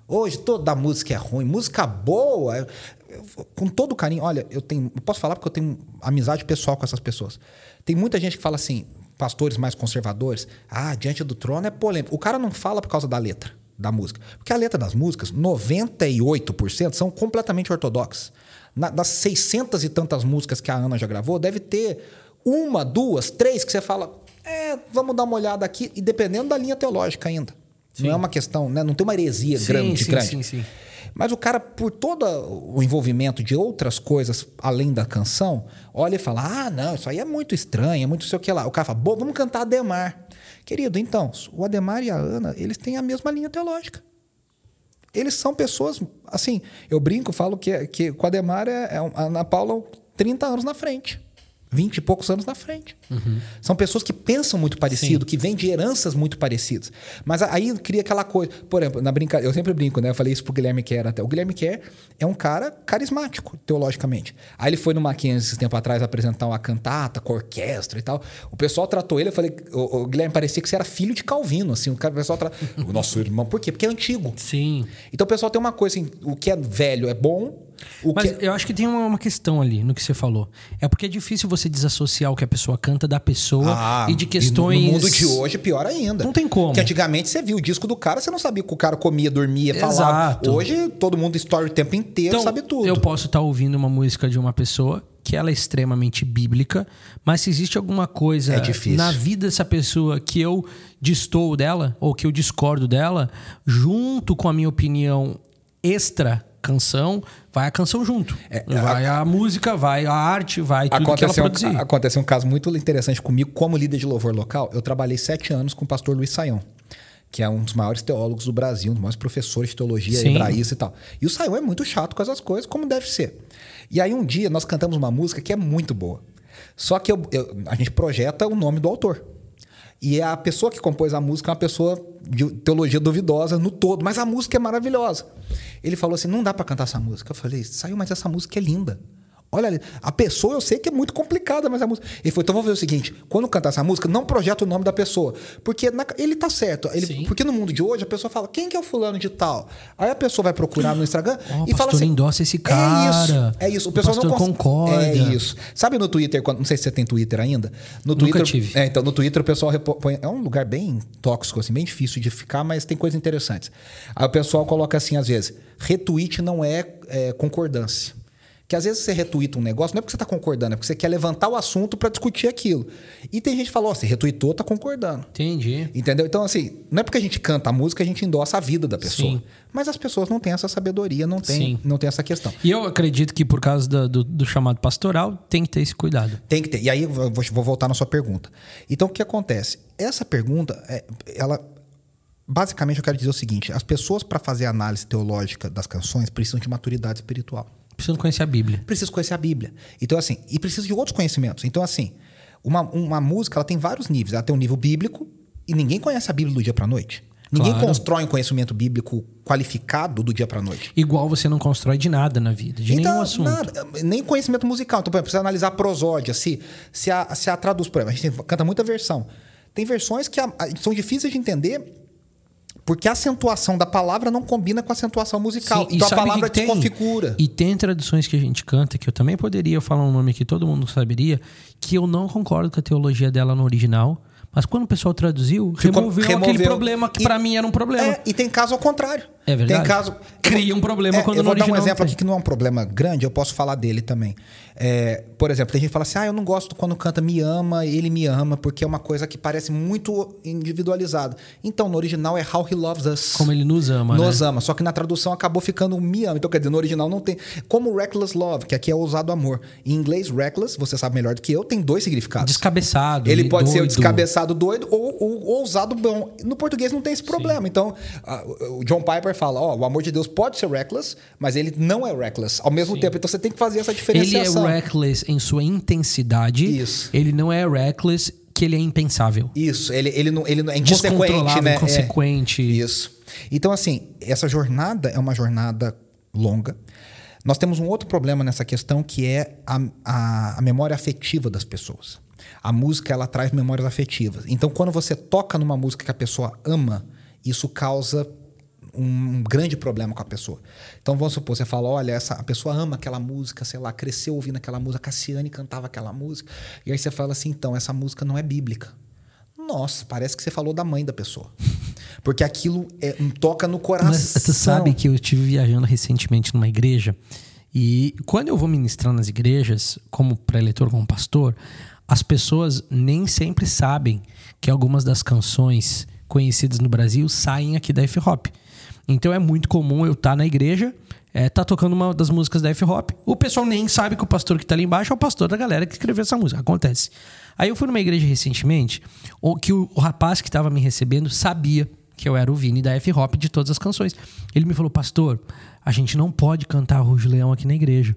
Hoje toda música é ruim, música boa. eu- eu- com todo carinho, olha, eu tenho. Eu posso falar porque eu tenho amizade pessoal com essas pessoas. Tem muita gente que fala assim, pastores mais conservadores, ah, diante do trono é polêmico. O cara não fala por causa da letra da música. Porque a letra das músicas, 98% são completamente ortodoxas. Na- das 600 e tantas músicas que a Ana já gravou, deve ter uma, duas, três que você fala, é, vamos dar uma olhada aqui, e dependendo da linha teológica ainda. Não é uma questão, né? não tem uma heresia Sim, grande, sim, grande. sim, sim. Mas o cara, por todo o envolvimento de outras coisas além da canção, olha e fala: ah, não, isso aí é muito estranho, é muito sei o que lá. O cara fala: bom, vamos cantar Ademar. Querido, então, o Ademar e a Ana, eles têm a mesma linha teológica. Eles são pessoas, assim, eu brinco, falo que, que com o Ademar é, é a Ana Paula 30 anos na frente. 20 e poucos anos na frente. Uhum. São pessoas que pensam muito parecido, Sim. que vêm de heranças muito parecidas. Mas aí cria aquela coisa. Por exemplo, na brincadeira, eu sempre brinco, né? Eu falei isso pro Guilherme Kerr até. O Guilherme Kerr é um cara carismático, teologicamente. Aí ele foi no Mackenzie esse tempo atrás apresentar uma cantata com orquestra e tal. O pessoal tratou ele, eu falei, o, o Guilherme parecia que você era filho de Calvino, assim. O, cara, o pessoal tratou. o nosso irmão. Por quê? Porque é antigo. Sim. Então o pessoal tem uma coisa assim: o que é velho é bom, o Mas que... eu acho que tem uma, uma, questão ali no que você falou. É porque é difícil você desassociar o que a pessoa canta da pessoa ah, e de questões. E no mundo de hoje, pior ainda. Não tem como. Porque antigamente você viu o disco do cara, você não sabia que o cara comia, dormia, Exato. falava. Hoje todo mundo story o tempo inteiro, então, sabe tudo. Eu posso estar tá ouvindo uma música de uma pessoa que ela é extremamente bíblica, mas se existe alguma coisa é na vida dessa pessoa que eu distou dela ou que eu discordo dela, junto com a minha opinião extra canção, vai a canção junto. É, vai a, a, música, vai a arte, vai tudo que ela produzir. Um, aconteceu um caso muito interessante comigo como líder de louvor local. Eu trabalhei sete anos com o pastor Luiz Saião que é um dos maiores teólogos do Brasil, um dos maiores professores de teologia Sim. hebraísta e tal. E o Saião é muito chato com essas coisas, como deve ser. E aí um dia nós cantamos uma música que é muito boa. Só que eu, eu, a gente projeta o nome do autor. E a pessoa que compôs a música é uma pessoa de teologia duvidosa no todo, mas a música é maravilhosa. Ele falou assim: não dá para cantar essa música. Eu falei: saiu, mas essa música é linda. Olha ali, a pessoa eu sei que é muito complicada, mas a música. Ele falou: então vamos ver o seguinte: quando cantar essa música, não projeta o nome da pessoa. Porque na... ele tá certo. Ele... Porque no mundo de hoje a pessoa fala: quem que é o fulano de tal? Aí a pessoa vai procurar no Instagram oh, e fala assim: endossa esse cara. É isso. É isso. O, o pessoal não cons... concorda. É isso. Sabe no Twitter, quando... não sei se você tem Twitter ainda. No Nunca Twitter... tive. É, então no Twitter o pessoal põe. É um lugar bem tóxico, assim, bem difícil de ficar, mas tem coisas interessantes. Aí o pessoal coloca assim, às vezes: retweet não é, é concordância. Que às vezes você retuita um negócio, não é porque você está concordando, é porque você quer levantar o assunto para discutir aquilo. E tem gente que fala, ó, oh, você retuitou, tá concordando. Entendi. Entendeu? Então, assim, não é porque a gente canta a música, a gente endossa a vida da pessoa. Sim. Mas as pessoas não têm essa sabedoria, não tem, não tem essa questão. E eu acredito que por causa do, do, do, chamado pastoral, tem que ter esse cuidado. Tem que ter. E aí eu vou, vou voltar na sua pergunta. Então, o que acontece? Essa pergunta, é, ela basicamente eu quero dizer o seguinte: as pessoas, para fazer análise teológica das canções, precisam de maturidade espiritual. Preciso conhecer a Bíblia. Preciso conhecer a Bíblia. Então, assim, e preciso de outros conhecimentos. Então, assim, uma, uma música ela tem vários níveis. Ela tem um nível bíblico e ninguém conhece a Bíblia do dia para noite. Ninguém claro. constrói um conhecimento bíblico qualificado do dia para noite. Igual você não constrói de nada na vida, de então, nenhum assunto. Nada, nem conhecimento musical. Então, por exemplo, precisa analisar a prosódia, se, se, a, se a traduz. Por exemplo, a gente canta muita versão. Tem versões que a, a, são difíceis de entender porque a acentuação da palavra não combina com a acentuação musical. Sim, então a palavra que desconfigura. E tem tradições que a gente canta, que eu também poderia falar um nome que todo mundo saberia, que eu não concordo com a teologia dela no original. Mas quando o pessoal traduziu, Ficou, removeu, removeu, aquele problema que para mim era um problema. É, e tem caso ao contrário. É verdade. Tem caso. Cria um problema é, quando eu no original. Eu vou dar um exemplo aqui que não é um problema grande, eu posso falar dele também. É, por exemplo, tem gente que fala assim: ah, eu não gosto quando canta me ama, ele me ama, porque é uma coisa que parece muito individualizada. Então, no original é How He Loves Us. Como ele nos ama. Nos né? ama. Só que na tradução acabou ficando me ama. Então, quer dizer, no original não tem. Como Reckless Love, que aqui é ousado amor. Em inglês, Reckless, você sabe melhor do que eu, tem dois significados. Descabeçado. Ele pode doido. ser o descabeçado doido ou o ousado bom. No português não tem esse problema. Sim. Então, o John Piper fala: ó, oh, o amor de Deus pode ser reckless, mas ele não é reckless ao mesmo Sim. tempo. Então você tem que fazer essa diferenciação. É reckless em sua intensidade. Isso. Ele não é reckless que ele é impensável. Isso, ele, ele, não, ele não é inconsequente, né? Inconsequente. É. Isso. Então, assim, essa jornada é uma jornada longa. Nós temos um outro problema nessa questão que é a, a, a memória afetiva das pessoas. A música, ela traz memórias afetivas. Então, quando você toca numa música que a pessoa ama, isso causa um grande problema com a pessoa. Então vamos supor, você fala, olha, essa, a pessoa ama aquela música, sei lá, cresceu ouvindo aquela música, Cassiane cantava aquela música, e aí você fala assim, então, essa música não é bíblica. Nossa, parece que você falou da mãe da pessoa. Porque aquilo é, toca no coração. Mas tu sabe que eu estive viajando recentemente numa igreja, e quando eu vou ministrar nas igrejas, como pré-eleitor, como pastor, as pessoas nem sempre sabem que algumas das canções conhecidas no Brasil saem aqui da F-Hop. Então é muito comum eu estar tá na igreja, é, tá tocando uma das músicas da F-Hop, o pessoal nem sabe que o pastor que está ali embaixo é o pastor da galera que escreveu essa música. Acontece. Aí eu fui numa igreja recentemente, que o, o rapaz que estava me recebendo sabia que eu era o Vini da F-Hop de todas as canções. Ele me falou, pastor, a gente não pode cantar Rouge Leão aqui na igreja.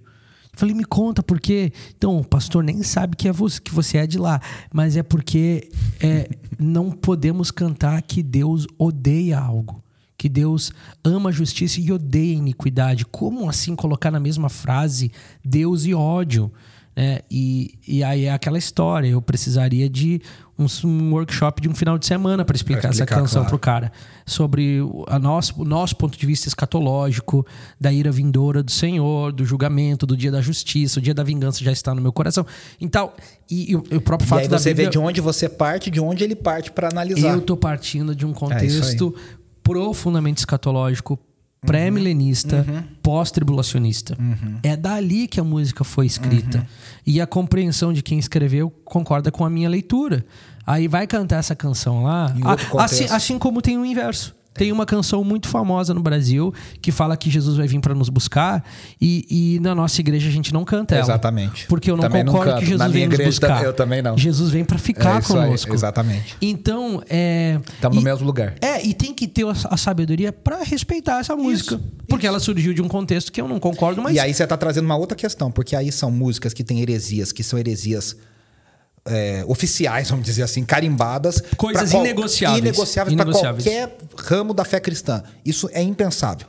Falei, me conta por quê. Então, o pastor nem sabe que, é você, que você é de lá, mas é porque é, não podemos cantar que Deus odeia algo. Que Deus ama a justiça e odeia a iniquidade. Como assim colocar na mesma frase Deus e ódio? É, e, e aí é aquela história. Eu precisaria de um, um workshop de um final de semana para explicar, explicar, essa canção claro. pro cara. Sobre a nosso, o nosso ponto de vista escatológico, da ira vindoura do Senhor, do julgamento, do dia da justiça, o dia da vingança já está no meu coração. Então, e, e o próprio fato e aí da você Bíblia, vê de onde você parte, de onde ele parte para analisar. Eu tô partindo de um é contexto é profundamente escatológico, pré-milenista, uhum. pós-tribulacionista. Uhum. É dali que a música foi escrita. Uhum. E a compreensão de quem escreveu concorda com a minha leitura. Aí vai cantar essa canção lá, assim, assim como tem o inverso. Tem uma canção muito famosa no Brasil que fala que Jesus vai vir para nos buscar e, e, na nossa igreja a gente não canta ela. Exatamente. Porque eu não também concordo não que Jesus vem nos buscar. Eu também não. Jesus vem para ficar é conosco. Aí, exatamente. Então, é... Estamos no mesmo lugar. É, e tem que ter a, a sabedoria para respeitar essa música. Isso, porque isso. ela surgiu de um contexto que eu não concordo, mas... E aí você está trazendo uma outra questão, porque aí são músicas que têm heresias, que são heresias é, oficiais, vamos dizer assim, carimbadas. Coisas inegociáveis. Inegociáveis, inegociáveis. para qualquer ramo da fé cristã. Isso é impensável.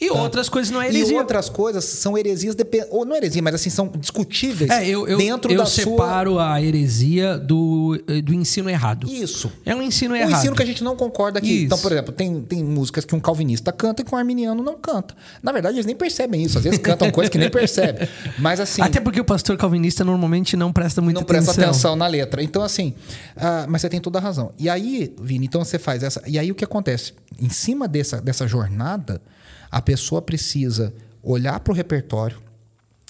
E tá? outras coisas não é heresia. E outras coisas são heresias, ou não é heresia, mas assim, são discutíveis é, eu, eu, dentro eu da separo sua... a heresia do, eh, do ensino errado. Isso. É um ensino errado. Um ensino que a gente não concorda aqui. Isso. Então, por exemplo, tem, tem músicas que um calvinista canta e que um arminiano não canta. Na verdade, eles nem percebem isso. Às vezes cantam coisas que nem percebem. Mas assim... Até porque o pastor calvinista normalmente não presta muita atenção. Não presta atenção na letra. Então, assim... Uh, mas você tem toda a razão. E aí, Vini, então você faz essa... E aí o que acontece? Em cima dessa, dessa jornada a pessoa precisa olhar para o repertório,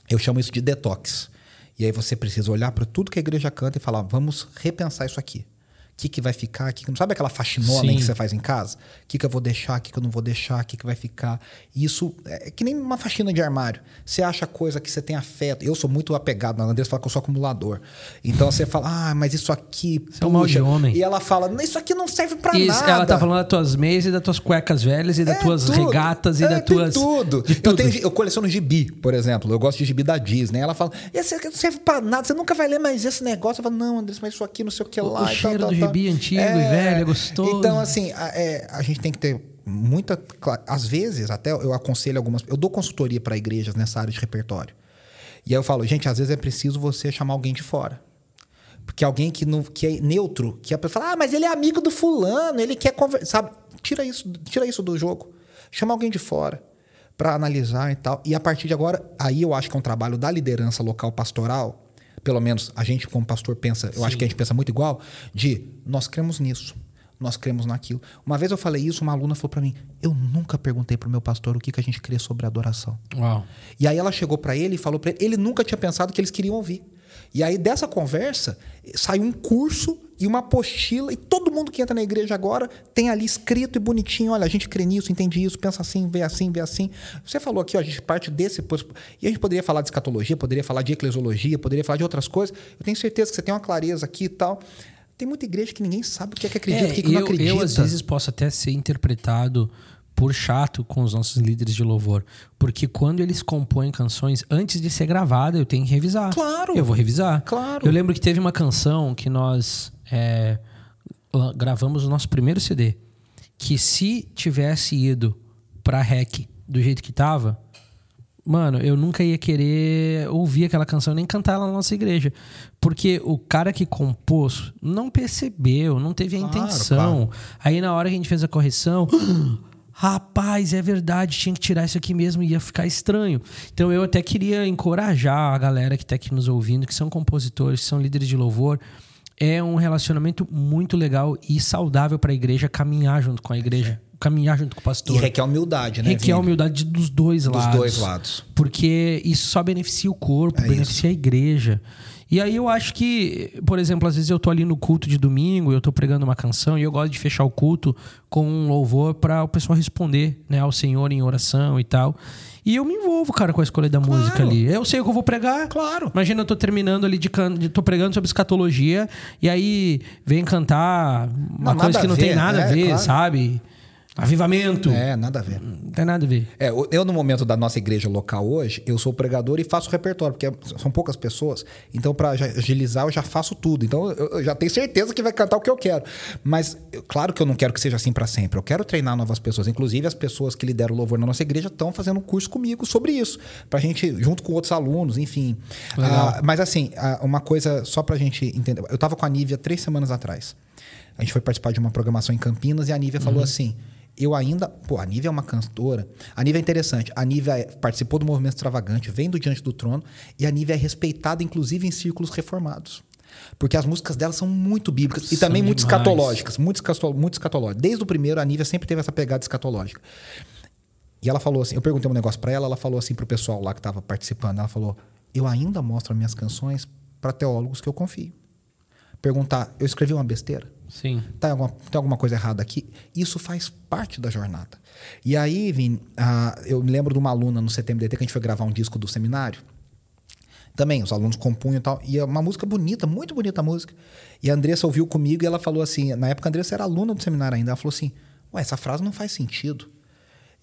eu chamo isso de detox. E aí você precisa olhar para tudo que a igreja canta e falar: vamos repensar isso aqui o que, que vai ficar, que, sabe aquela faxinona que você faz em casa? O que, que eu vou deixar, o que, que eu não vou deixar, o que, que vai ficar. Isso é que nem uma faxina de armário. Você acha coisa que você tem afeto. Eu sou muito apegado, na Andressa fala que eu sou acumulador. Então você fala, ah, mas isso aqui. Você puxa. é um mal de homem. E ela fala, isso aqui não serve pra isso, nada. Ela tá falando das tuas meias e das tuas cuecas velhas e das é, tuas tudo. regatas e é, das tuas. Tudo. De tudo. Eu, tenho, eu coleciono gibi, por exemplo. Eu gosto de gibi da Disney. Ela fala, esse aqui não serve pra nada, você nunca vai ler mais esse negócio. Eu falo, não, Andressa, mas isso aqui não sei o que lá. O, e tal, do tal, gibi antigo é, e velho, é gostoso. Então, assim, a, é, a gente tem que ter muita. Às vezes, até eu aconselho algumas. Eu dou consultoria para igrejas nessa área de repertório. E aí eu falo, gente, às vezes é preciso você chamar alguém de fora. Porque alguém que, não, que é neutro, que a pessoa fala, ah, mas ele é amigo do fulano, ele quer conversar. Tira isso, tira isso do jogo. Chama alguém de fora para analisar e tal. E a partir de agora, aí eu acho que é um trabalho da liderança local pastoral pelo menos a gente como pastor pensa, eu Sim. acho que a gente pensa muito igual, de nós cremos nisso, nós cremos naquilo. Uma vez eu falei isso, uma aluna falou para mim: "Eu nunca perguntei pro meu pastor o que, que a gente crê sobre adoração". Uau. E aí ela chegou para ele e falou para ele, ele nunca tinha pensado que eles queriam ouvir. E aí dessa conversa saiu um curso e uma apostila, e todo mundo que entra na igreja agora tem ali escrito e bonitinho: olha, a gente crê nisso, entende isso, pensa assim, vê assim, vê assim. Você falou aqui, ó, a gente parte desse. E a gente poderia falar de escatologia, poderia falar de eclesiologia, poderia falar de outras coisas. Eu tenho certeza que você tem uma clareza aqui e tal. Tem muita igreja que ninguém sabe o que é que acredita, é, o que, é que eu, não acredita. Eu, às vezes, posso até ser interpretado por chato com os nossos líderes de louvor. Porque quando eles compõem canções, antes de ser gravada, eu tenho que revisar. Claro. Eu vou revisar. Claro. Eu lembro que teve uma canção que nós é, gravamos o nosso primeiro CD. Que se tivesse ido pra REC do jeito que tava, mano, eu nunca ia querer ouvir aquela canção nem cantar ela na nossa igreja. Porque o cara que compôs não percebeu, não teve a claro, intenção. Claro. Aí na hora que a gente fez a correção. Rapaz, é verdade, tinha que tirar isso aqui mesmo, ia ficar estranho. Então eu até queria encorajar a galera que está aqui nos ouvindo, que são compositores, que são líderes de louvor. É um relacionamento muito legal e saudável para a igreja caminhar junto com a igreja, caminhar junto com o pastor. E requer humildade, né? Requer humildade dos dois dos lados. Dos dois lados. Porque isso só beneficia o corpo, é beneficia isso. a igreja. E aí eu acho que, por exemplo, às vezes eu tô ali no culto de domingo, eu tô pregando uma canção e eu gosto de fechar o culto com um louvor para o pessoal responder, né, ao Senhor em oração e tal. E eu me envolvo, cara, com a escolha da claro. música ali. Eu sei o que eu vou pregar. Claro. Imagina, eu tô terminando ali de can... tô pregando sobre escatologia e aí vem cantar uma não, coisa que não ver, tem nada é, a ver, claro. sabe? Avivamento. É, nada a ver. Não tem nada a ver. É, eu, no momento da nossa igreja local hoje, eu sou pregador e faço repertório, porque são poucas pessoas. Então, para agilizar, eu já faço tudo. Então, eu, já tenho certeza que vai cantar o que eu quero. Mas, claro que eu não quero que seja assim para sempre. Eu quero treinar novas pessoas. Inclusive, as pessoas que lideram o louvor na nossa igreja estão fazendo um curso comigo sobre isso. Pra gente, junto com outros alunos, enfim. Ah, mas, assim, ah, uma coisa só pra gente entender. Eu tava com a Nívia três semanas atrás. A gente foi participar de uma programação em Campinas e a Nívia uhum. falou assim eu ainda. Pô, a Nívia é uma cantora. A Nívia é interessante. A Nívia é, participou do movimento extravagante, vem do Diante do Trono, e a Nívia é respeitada, inclusive, em círculos reformados. Porque as músicas dela são muito bíblicas são e também muito escatológicas. Muito, muito escatológicas. Desde o primeiro, a Nívia sempre teve essa pegada escatológica. E ela falou assim: eu perguntei um negócio para ela, ela falou assim pro pessoal lá que estava participando: ela falou, eu ainda mostro minhas canções para teólogos que eu confio. Perguntar, eu escrevi uma besteira? Sim. Tá alguma, tem alguma coisa errada aqui? Isso faz parte da jornada. E aí, Vini, uh, eu me lembro de uma aluna no CTMDT que a gente foi gravar um disco do seminário. Também, os alunos compunham e tal. E é uma música bonita, muito bonita a música. E a Andressa ouviu comigo e ela falou assim: na época a Andressa era aluna do seminário ainda. Ela falou assim: Ué, essa frase não faz sentido.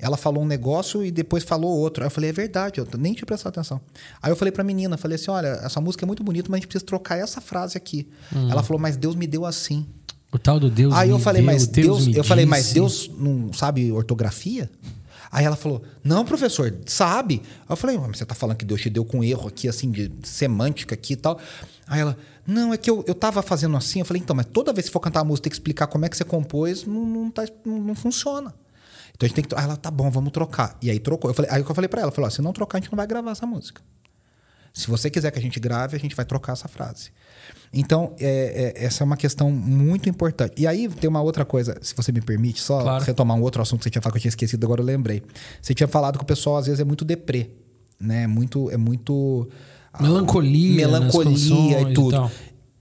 Ela falou um negócio e depois falou outro. Aí eu falei, é verdade, eu nem tinha prestado atenção. Aí eu falei pra menina, falei assim: olha, essa música é muito bonita, mas a gente precisa trocar essa frase aqui. Hum. Ela falou, mas Deus me deu assim. O tal do Deus. Aí eu falei, deu, mas Deus, Deus eu falei, mas Deus não sabe ortografia? Aí ela falou: Não, professor, sabe. Aí eu falei: Mas você tá falando que Deus te deu com erro aqui, assim, de semântica aqui e tal. Aí ela: Não, é que eu, eu tava fazendo assim. Eu falei: Então, mas toda vez que for cantar a música, tem que explicar como é que você compôs, não, não, tá, não, não funciona. Então a gente tem que. Aí ela: Tá bom, vamos trocar. E aí trocou. Eu falei, aí eu falei pra ela: falou, Se não trocar, a gente não vai gravar essa música. Se você quiser que a gente grave, a gente vai trocar essa frase. Então, é, é, essa é uma questão muito importante. E aí tem uma outra coisa, se você me permite, só claro. retomar um outro assunto que você tinha falado que eu tinha esquecido, agora eu lembrei. Você tinha falado que o pessoal às vezes é muito deprê, né? Muito, é muito. Ah, melancolia. Melancolia e tudo.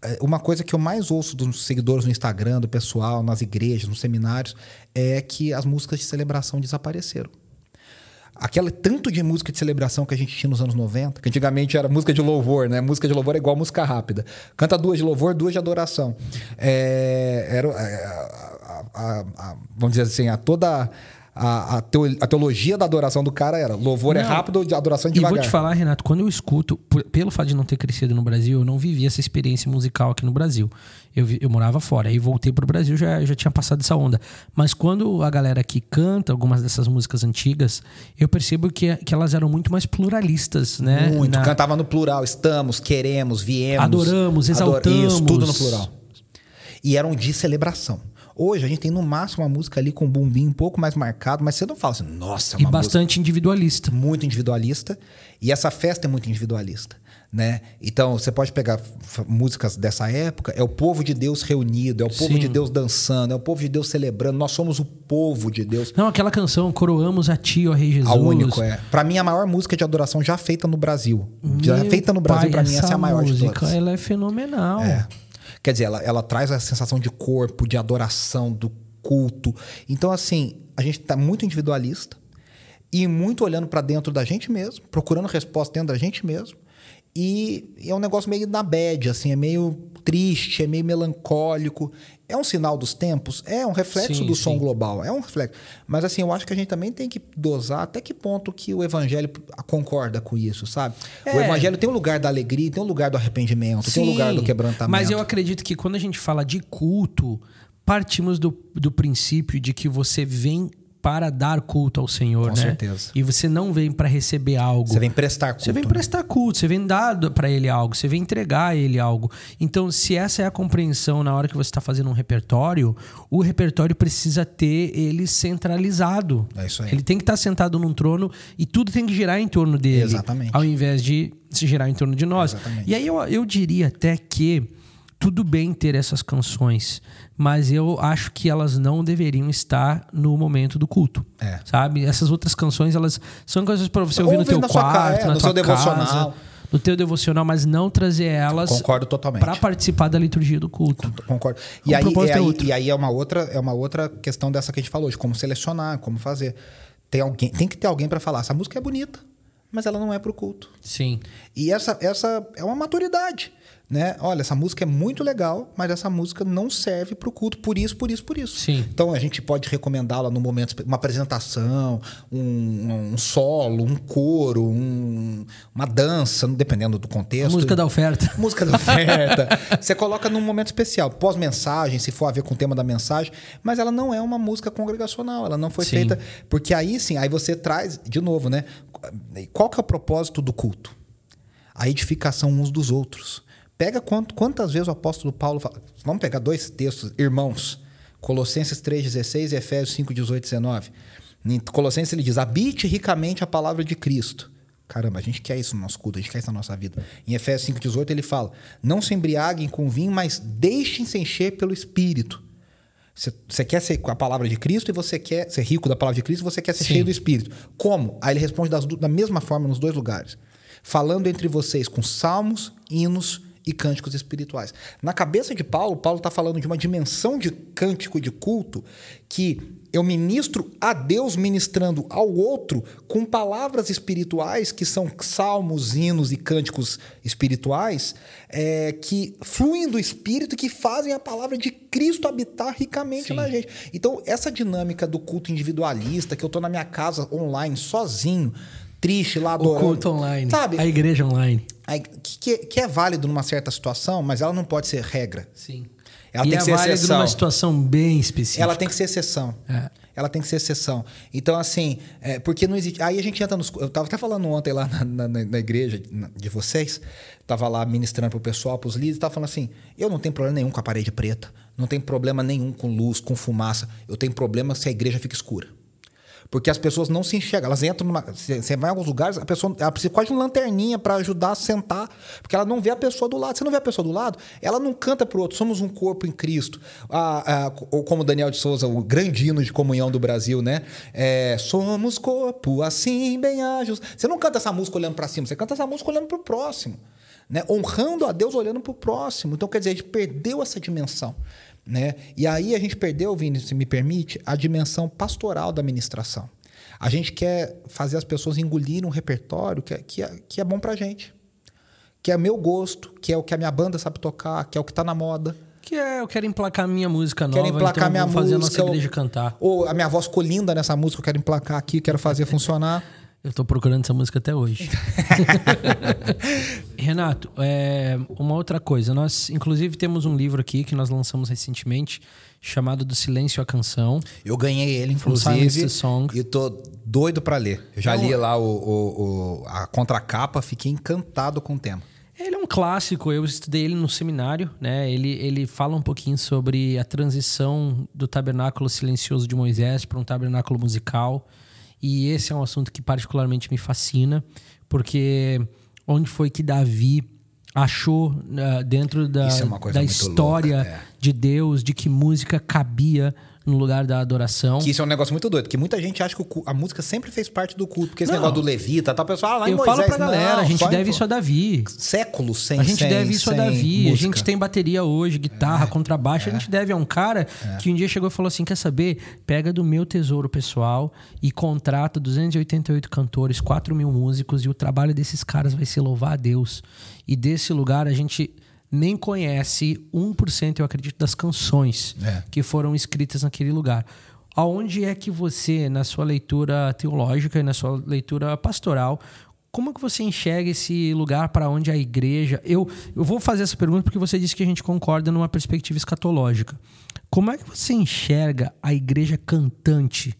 E é, uma coisa que eu mais ouço dos seguidores no Instagram, do pessoal, nas igrejas, nos seminários, é que as músicas de celebração desapareceram aquele tanto de música de celebração que a gente tinha nos anos 90, que antigamente era música de louvor, né? Música de louvor é igual música rápida. Canta duas de louvor, duas de adoração. É, era é, a, a, a, vamos dizer assim, a toda a, a, a, teologia da adoração do cara era louvor é não, é rápido, adoração é devagar. E vou te falar, Renato, quando eu escuto, por, pelo fato de não ter crescido no Brasil, eu não vivi essa experiência musical aqui no Brasil. Eu, eu morava fora, aí voltei pro Brasil, já, já tinha passado essa onda. Mas quando a galera aqui canta algumas dessas músicas antigas, eu percebo que, que elas eram muito mais pluralistas, né? Muito, Na... cantava no plural, estamos, queremos, viemos. Adoramos, exaltamos. Ador... Isso, tudo no plural. E eram de celebração. Hoje a gente tem no máximo uma música ali com um bumbim um pouco mais marcado, mas você não fala assim, nossa, é E bastante individualista. Muito individualista. E essa festa é muito individualista. Né? Então, você pode pegar músicas dessa época, é o povo de Deus reunido, é o povo Sim. de Deus dançando, é o povo de Deus celebrando, nós somos o povo de Deus. Não, aquela canção, coroamos a ti, ó Rei Jesus. A único, é. Para mim, a maior música de adoração já feita no Brasil. Meu já feita no Brasil, para mim, essa é a maior música, de todas. Ela é fenomenal. É. Quer dizer, ela, ela traz a sensação de corpo, de adoração, do culto. Então, assim, a gente está muito individualista e muito olhando para dentro da gente mesmo, procurando resposta dentro da gente mesmo. E é um negócio meio na bad, assim, é meio triste, é meio melancólico. É um sinal dos tempos? É um reflexo sim, do som global, é um reflexo. Mas assim, eu acho que a gente também tem que dosar até que ponto que o evangelho concorda com isso, sabe? É. O evangelho tem um lugar da alegria, tem um lugar do arrependimento, sim, tem um lugar do quebrantamento. Mas eu acredito que quando a gente fala de culto, partimos do, do princípio de que você vem para dar culto ao Senhor, Com né? certeza. E você não vem para receber algo. Você vem prestar culto. Você vem né? prestar culto, você vem dar para ele algo, você vem entregar a ele algo. Então, se essa é a compreensão na hora que você está fazendo um repertório, o repertório precisa ter ele centralizado. É isso aí. Ele tem que estar sentado num trono e tudo tem que girar em torno dele. Exatamente. Ao invés de se girar em torno de nós. Exatamente. E aí eu, eu diria até que tudo bem ter essas canções, mas eu acho que elas não deveriam estar no momento do culto. É. Sabe? Essas outras canções, elas são coisas para você ouvir no teu quarto, é, na no tua seu casa, devocional. no teu devocional, mas não trazer elas Concordo totalmente. para participar da liturgia do culto. Concordo. E aí, e, aí, e aí é uma outra é uma outra questão dessa que a gente falou, de como selecionar, como fazer. Tem alguém, tem que ter alguém para falar, essa música é bonita mas ela não é para o culto. Sim. E essa, essa é uma maturidade né? Olha, essa música é muito legal, mas essa música não serve para o culto por isso, por isso, por isso. Sim. Então a gente pode recomendá-la no momento, uma apresentação, um, um solo, um coro, um, uma dança, dependendo do contexto. A música da oferta. Música da oferta. Você coloca num momento especial, pós-mensagem, se for a ver com o tema da mensagem, mas ela não é uma música congregacional, ela não foi sim. feita. Porque aí sim, aí você traz, de novo, né? Qual que é o propósito do culto? A edificação uns dos outros. Pega quanto, quantas vezes o apóstolo Paulo fala. Vamos pegar dois textos, irmãos. Colossenses 3,16 e Efésios 5, 18 19. Em Colossenses ele diz: habite ricamente a palavra de Cristo. Caramba, a gente quer isso no nosso culto, a gente quer isso na nossa vida. Em Efésios 5,18 ele fala: Não se embriaguem com vinho, mas deixem-se encher pelo Espírito. Você quer ser com a palavra de Cristo e você quer ser rico da palavra de Cristo e você quer ser Sim. cheio do Espírito. Como? Aí ele responde das, da mesma forma nos dois lugares. Falando entre vocês com salmos, hinos e cânticos espirituais. Na cabeça de Paulo, Paulo está falando de uma dimensão de cântico de culto que eu ministro a Deus ministrando ao outro com palavras espirituais, que são salmos, hinos e cânticos espirituais, é, que fluem do Espírito e que fazem a palavra de Cristo habitar ricamente Sim. na gente. Então, essa dinâmica do culto individualista, que eu estou na minha casa online, sozinho, triste lá adorando. O culto online. Sabe? A igreja online. Que, que, é válido numa certa situação, mas ela não pode ser regra. Sim. Ela e tem é que ser válido exceção. numa situação bem específica. Ela tem que ser exceção. É. Ela tem que ser exceção. Então, assim, é, porque não existe. Aí a gente entra nos. Eu estava até falando ontem lá na, na, na igreja de vocês, estava lá ministrando para o pessoal, para os líderes, estava falando assim: eu não tenho problema nenhum com a parede preta, não tenho problema nenhum com luz, com fumaça, eu tenho problema se a igreja fica escura. Porque as pessoas não se enxergam. Elas entram numa. Você vai em alguns lugares, a pessoa ela precisa quase de uma lanterninha para ajudar a sentar. Porque ela não vê a pessoa do lado. Você não vê a pessoa do lado, ela não canta para o outro. Somos um corpo em Cristo. Ah, ah, ou como Daniel de Souza, o grande hino de comunhão do Brasil, né? É, Somos corpo, assim bem ágeis. Você não canta essa música olhando para cima, você canta essa música olhando para o próximo. Né? Honrando a Deus olhando para o próximo. Então, quer dizer, a gente perdeu essa dimensão. Né? E aí a gente perdeu, Vini, se me permite, a dimensão pastoral da ministração. A gente quer fazer as pessoas engolirem um repertório que é, que é, que é bom pra gente. Que é meu gosto, que é o que a minha banda sabe tocar, que é o que tá na moda. Que é, eu quero emplacar minha música nova, quero emplacar então minha fazer música, a nossa igreja cantar. Ou a minha voz colinda nessa música, eu quero emplacar aqui, quero fazer funcionar. Eu tô procurando essa música até hoje. Renato, é, uma outra coisa. Nós, inclusive, temos um livro aqui que nós lançamos recentemente, chamado Do Silêncio à Canção. Eu ganhei ele, inclusive. Song. E tô doido para ler. Eu já então, li lá o, o, o, a contracapa, fiquei encantado com o tema. Ele é um clássico, eu estudei ele no seminário, né? Ele, ele fala um pouquinho sobre a transição do tabernáculo silencioso de Moisés para um tabernáculo musical. E esse é um assunto que particularmente me fascina, porque onde foi que Davi achou uh, dentro da, é da história louca, é. de Deus de que música cabia no lugar da adoração. Que isso é um negócio muito doido, porque muita gente acha que a música sempre fez parte do culto, porque esse não. negócio do levita, tá, pessoal, ah, lá em Eu Moisés, falo pra galera, não, a gente deve isso a Davi. Séculos sem A gente sem, deve isso a Davi. Música. A gente tem bateria hoje, guitarra, é, contrabaixo, é. a gente deve a um cara é. que um dia chegou e falou assim, quer saber? Pega do meu tesouro pessoal e contrata 288 cantores, 4 mil músicos e o trabalho desses caras vai ser louvar a Deus. E desse lugar a gente nem conhece 1%, eu acredito, das canções é. que foram escritas naquele lugar. Aonde é que você, na sua leitura teológica e na sua leitura pastoral, como é que você enxerga esse lugar para onde a igreja. Eu, eu vou fazer essa pergunta porque você disse que a gente concorda numa perspectiva escatológica. Como é que você enxerga a igreja cantante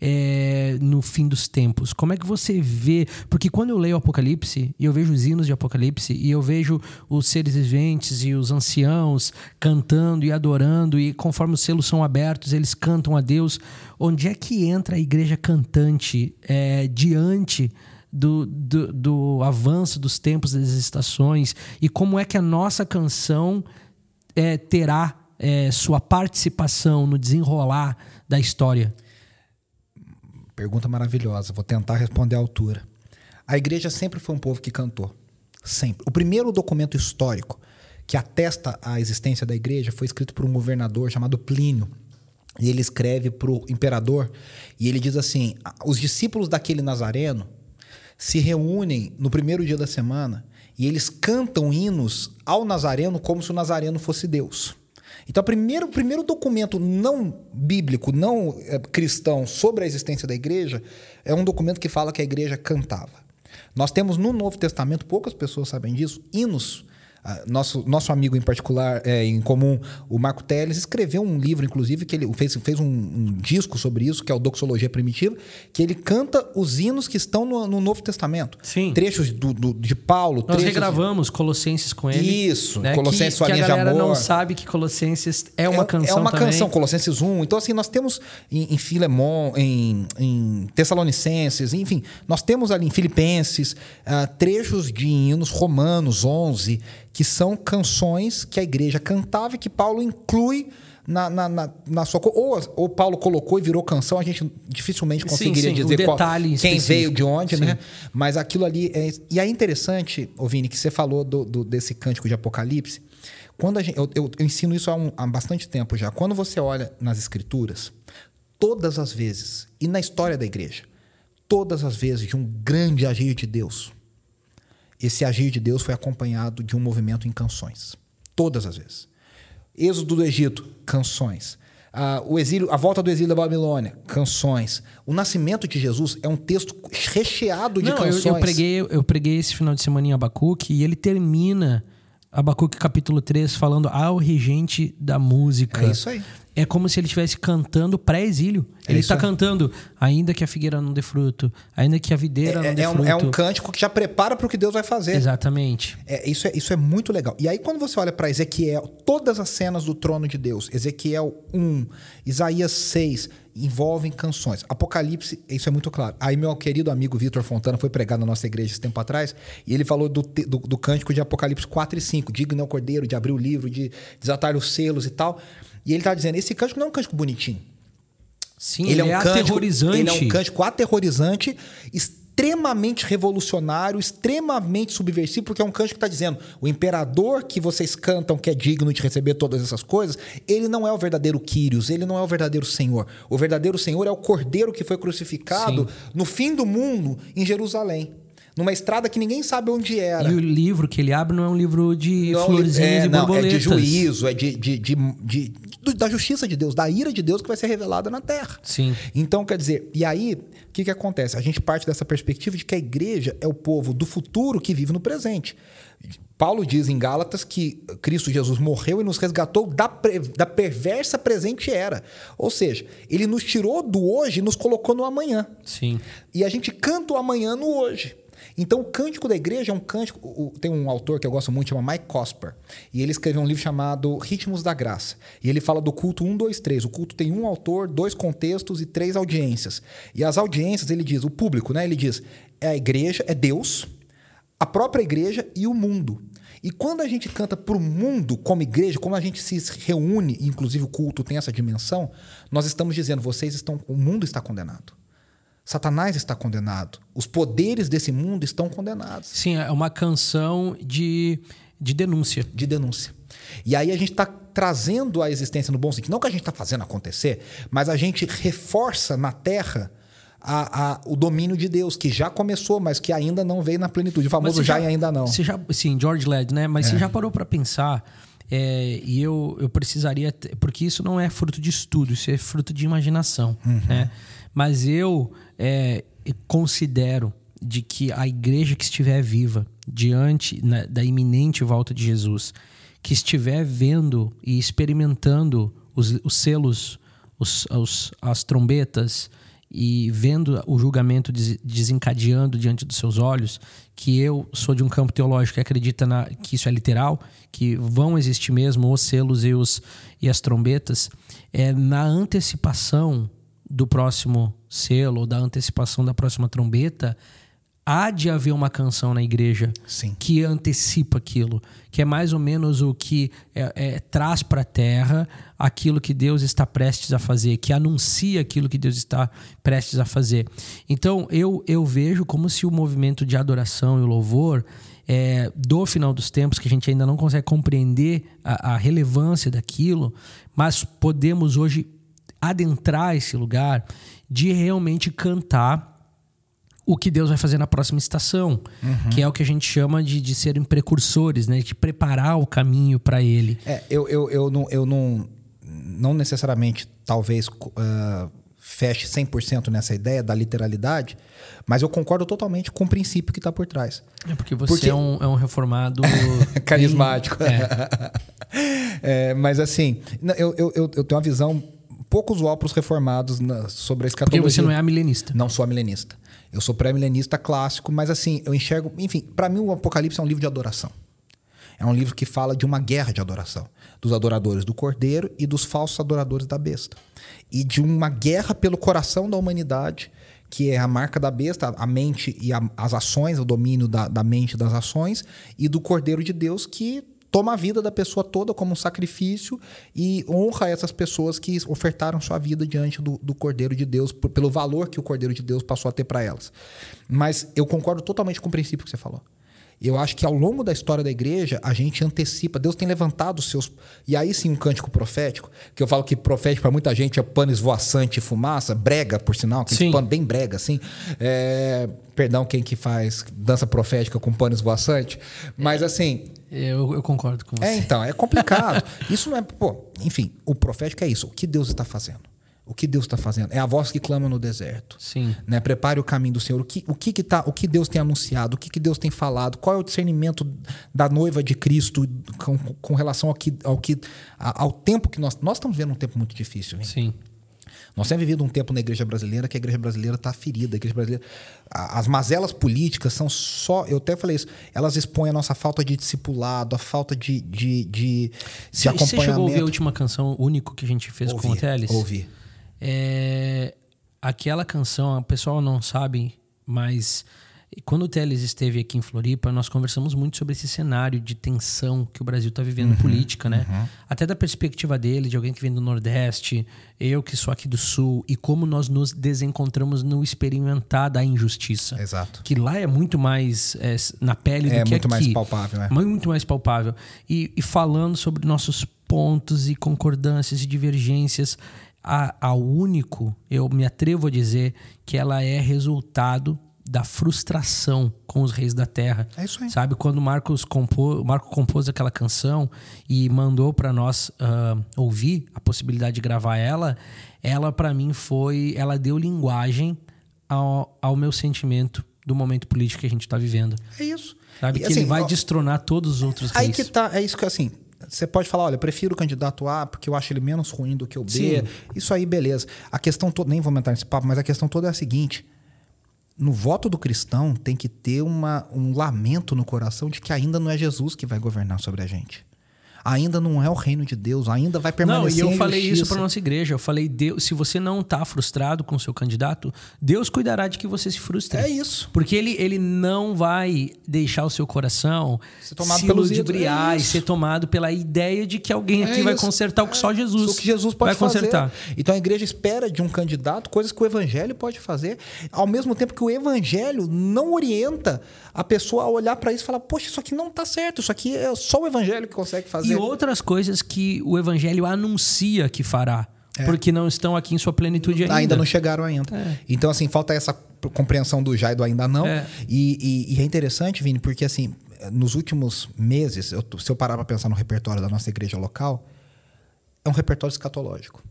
é, no fim dos tempos? Como é que você vê? Porque quando eu leio o Apocalipse e eu vejo os hinos de Apocalipse e eu vejo os seres viventes e os anciãos cantando e adorando e conforme os selos são abertos eles cantam a Deus. Onde é que entra a igreja cantante é, diante do, do, do, avanço dos tempos das estações e como é que a nossa canção é, terá é, sua participação no desenrolar da história? Pergunta maravilhosa. Vou tentar responder à altura. A igreja sempre foi um povo que cantou. Sempre. O primeiro documento histórico que atesta a existência da igreja foi escrito por um governador chamado Plínio. E ele escreve para o imperador e ele diz assim: os discípulos daquele Nazareno se reúnem no primeiro dia da semana e eles cantam hinos ao Nazareno como se o Nazareno fosse Deus. Então, primeiro, o primeiro documento não bíblico, não é, cristão sobre a existência da igreja é um documento que fala que a igreja cantava. Nós temos no Novo Testamento, poucas pessoas sabem disso, hinos nosso, nosso amigo em particular, é, em comum, o Marco Teles, escreveu um livro, inclusive, que ele fez, fez um, um, disco sobre isso, que é o Doxologia Primitiva, que ele canta os hinos que estão no, no Novo Testamento. Sim. Trechos do, do de Paulo. Nós regravamos Colossenses com ele. Isso, né? Colossenses, que, sua que linha a galera de amor. não sabe que Colossenses é uma é, canção É uma também. canção, Colossenses 1. Então, assim, nós temos em, em Filemon, em, em Tessalonicenses, enfim, nós temos ali em Filipenses uh, trechos de hinos romanos 11 que são canções que a igreja cantava e que Paulo inclui na, na, na, na sua. Ou, ou Paulo colocou e virou canção, a gente dificilmente conseguiria sim, sim, dizer um qual, quem específico. veio de onde, Sim. né? Mas aquilo ali. É, e é interessante, ô Vini, que você falou do, do- desse cântico de Apocalipse. Quando a gente, eu, eu- eu ensino isso há, um- há bastante tempo já. Quando você olha nas escrituras, todas as vezes, e na história da igreja, todas as vezes de um grande agir de Deus, esse agir de Deus foi acompanhado de um movimento em canções. Todas as vezes. Êxodo do Egito, canções. Ah, o exílio, a volta do exílio da Babilônia, canções. O nascimento de Jesus é um texto recheado de Não, eu, canções. eu preguei, eu preguei esse final de semana em Abacuque e ele termina Abacuque capítulo 3 falando ao regente da música. É isso aí. É como se ele estivesse cantando pré-exílio. É ele está cantando, ainda que a figueira não dê fruto, ainda que a videira não É, dê é um, fruto. é um cântico que já prepara para o que Deus vai fazer. Exatamente. É, isso, é, isso é muito legal. E aí, quando você olha para Ezequiel, todas as cenas do trono de Deus, Ezequiel 1, Isaías 6, envolvem canções. Apocalipse, isso é muito claro. Aí, meu querido amigo Vitor Fontana foi pregar na nossa igreja esse tempo atrás, e ele falou do, do, do cântico de Apocalipse 4 e 5, digno é o cordeiro de abrir o livro, de desatar os selos e tal. E ele tá dizendo: esse cântico não é um cântico bonitinho. Sim, Ele, ele, é um é cântico, aterrorizante. Ele é um cântico aterrorizante, extremamente revolucionário, extremamente subversivo, porque é um cântico que está dizendo: o imperador que vocês cantam que é digno de receber todas essas coisas, ele não é o verdadeiro Quírios, ele não é o verdadeiro Senhor. O verdadeiro Senhor é o cordeiro que foi crucificado no fim do mundo em Jerusalém. Numa estrada que ninguém sabe onde era. E o livro que ele abre não é um livro de Não, florzinhas é, e não, borboletas. é de juízo, é de, de, de, de- do- da justiça de Deus, da ira de Deus que vai ser revelada na terra. Sim. Então, quer dizer, e aí, o que, que acontece? A gente parte dessa perspectiva de que a igreja é o povo do futuro que vive no presente. Paulo diz em Gálatas que Cristo Jesus morreu e nos resgatou da, pre- da perversa presente era. Ou seja, ele nos tirou do hoje e nos colocou no amanhã. Sim. E a gente canta o amanhã no hoje. Então, o cântico da igreja é um cântico. Tem um autor que eu gosto muito, chama Mike Cosper. E ele escreveu um livro chamado Ritmos da Graça. E ele fala do culto 1, 2, 3. O culto tem um autor, dois contextos e três audiências. E as audiências, ele diz, o público, né? Ele diz: é a igreja, é Deus, a própria igreja e o mundo. E quando a gente canta para o mundo como igreja, como a gente se reúne, inclusive o culto tem essa dimensão, nós estamos dizendo: vocês estão, o mundo está condenado. Satanás está condenado. Os poderes desse mundo estão condenados. Sim, é uma canção de, de denúncia. De denúncia. E aí a gente está trazendo a existência no bom sentido. Não que a gente está fazendo acontecer, mas a gente reforça na terra a- a- o domínio de Deus, que já começou, mas que ainda não veio na plenitude. O famoso você já, e ainda não. É. Você já, sim, George Led, né? Mas você já parou para pensar? é, e eu, eu precisaria. Porque isso não é fruto de estudo, isso é fruto de imaginação. Uhum. Né? Mas eu é, considero de que a igreja que estiver viva diante né, da iminente volta de Jesus, que estiver vendo e experimentando os, os selos, os, os- as trombetas, e vendo o julgamento des- desencadeando diante dos seus olhos, que eu sou de um campo teológico que acredita na, que isso é literal, que vão existir mesmo os selos e, os, e as trombetas, é na antecipação do próximo selo, ou da antecipação da próxima trombeta, há de haver uma canção na igreja Sim. que antecipa aquilo, que é mais ou menos o que é, é, traz para a terra aquilo que Deus está prestes a fazer, que anuncia aquilo que Deus está prestes a fazer. Então eu, eu vejo como se o movimento de adoração e louvor é, do final dos tempos, que a gente ainda não consegue compreender a, a relevância daquilo, mas podemos hoje adentrar esse lugar de realmente cantar o que Deus vai fazer na próxima estação, uhum. que é o que a gente chama de, de serem precursores, né? De preparar o caminho para ele. É, eu, eu, eu, não, eu não, não necessariamente, talvez, uh, feche 100% nessa ideia da literalidade, mas eu concordo totalmente com o princípio que está por trás. É porque você porque... É, um, é um reformado... Carismático. É. é, mas assim, eu, eu, eu tenho uma visão pouco usual para os reformados na, sobre a escatologia. Porque você não é milenista. Não sou milenista. Eu sou pré-milenista clássico, mas assim, eu enxergo. Enfim, para mim, o Apocalipse é um livro de adoração. É um livro que fala de uma guerra de adoração dos adoradores do cordeiro e dos falsos adoradores da besta. E de uma guerra pelo coração da humanidade, que é a marca da besta, a mente e a, as ações, o domínio da, da mente e das ações, e do cordeiro de Deus que toma a vida da pessoa toda como um sacrifício e honra essas pessoas que ofertaram sua vida diante do, do Cordeiro de Deus, por, pelo valor que o Cordeiro de Deus passou a ter para elas. Mas eu concordo totalmente com o princípio que você falou. Eu acho que ao longo da história da igreja, a gente antecipa. Deus tem levantado os seus. E aí sim, um cântico profético, que eu falo que profético para muita gente é pano esvoaçante e fumaça, brega, por sinal, aquele pano bem brega, assim. É... Perdão, quem que faz dança profética com pano esvoaçante. Mas assim. Eu, eu concordo com é, você. É, então, é complicado. isso não é. Pô, enfim, o profético é isso. O que Deus está fazendo? O que Deus está fazendo? É a voz que clama no deserto. Sim. Né? Prepare o caminho do Senhor. O que, o que, que, tá, o que Deus tem anunciado? O que, que Deus tem falado? Qual é o discernimento da noiva de Cristo com, com relação ao, que, ao, que, ao tempo que nós. Nós estamos vendo um tempo muito difícil. Hein? Sim. Nós temos vivido um tempo na igreja brasileira que a igreja brasileira está ferida. A igreja brasileira, as mazelas políticas são só. Eu até falei isso. Elas expõem a nossa falta de discipulado, a falta de, de, de, de acompanhamento. Você chegou a ouvir a última canção único que a gente fez ouvi, com o Teles? Ouvi. É, aquela canção, o pessoal não sabe, mas quando o Teles esteve aqui em Floripa, nós conversamos muito sobre esse cenário de tensão que o Brasil está vivendo uhum, política, né? Uhum. Até da perspectiva dele, de alguém que vem do Nordeste, eu que sou aqui do Sul, e como nós nos desencontramos no experimentar da injustiça. Exato. Que lá é muito mais é, na pele do é, que aqui. É muito mais palpável, é. Muito mais palpável. E, e falando sobre nossos pontos e concordâncias e divergências a, a único, eu me atrevo a dizer que ela é resultado da frustração com os reis da terra. É isso aí. Sabe, quando Marcos compô, Marco compôs aquela canção e mandou para nós uh, ouvir a possibilidade de gravar ela, ela para mim foi, ela deu linguagem ao, ao meu sentimento do momento político que a gente está vivendo. É isso. Sabe, e, que assim, ele vai ó, destronar todos os outros aí reis. Aí que tá, é isso que assim, você pode falar, olha, eu prefiro o candidato A porque eu acho ele menos ruim do que o B. Sim. Isso aí, beleza. A questão toda, nem vou entrar nesse papo, mas a questão toda é a seguinte: no voto do cristão tem que ter uma, um lamento no coração de que ainda não é Jesus que vai governar sobre a gente ainda não é o reino de Deus, ainda vai permanecer. Não, e eu falei isso para nossa igreja. Eu falei, Deus, se você não está frustrado com o seu candidato, Deus cuidará de que você se frustre. É isso. Porque ele, ele não vai deixar o seu coração ser tomado se ludibriar é e ser tomado pela ideia de que alguém aqui é vai consertar o que só Jesus. O que Jesus pode vai consertar. Fazer. Então a igreja espera de um candidato coisas que o evangelho pode fazer, ao mesmo tempo que o evangelho não orienta a pessoa a olhar para isso e falar: "Poxa, isso aqui não está certo, isso aqui é só o evangelho que consegue fazer". E outras coisas que o evangelho anuncia que fará. É. Porque não estão aqui em sua plenitude ainda. Ainda não chegaram ainda. É. Então, assim, falta essa compreensão do já e do ainda não. É. E, e, e, é interessante, Vini, porque assim, nos últimos meses, eu, se eu parar para pensar no repertório da nossa igreja local, é um repertório escatológico.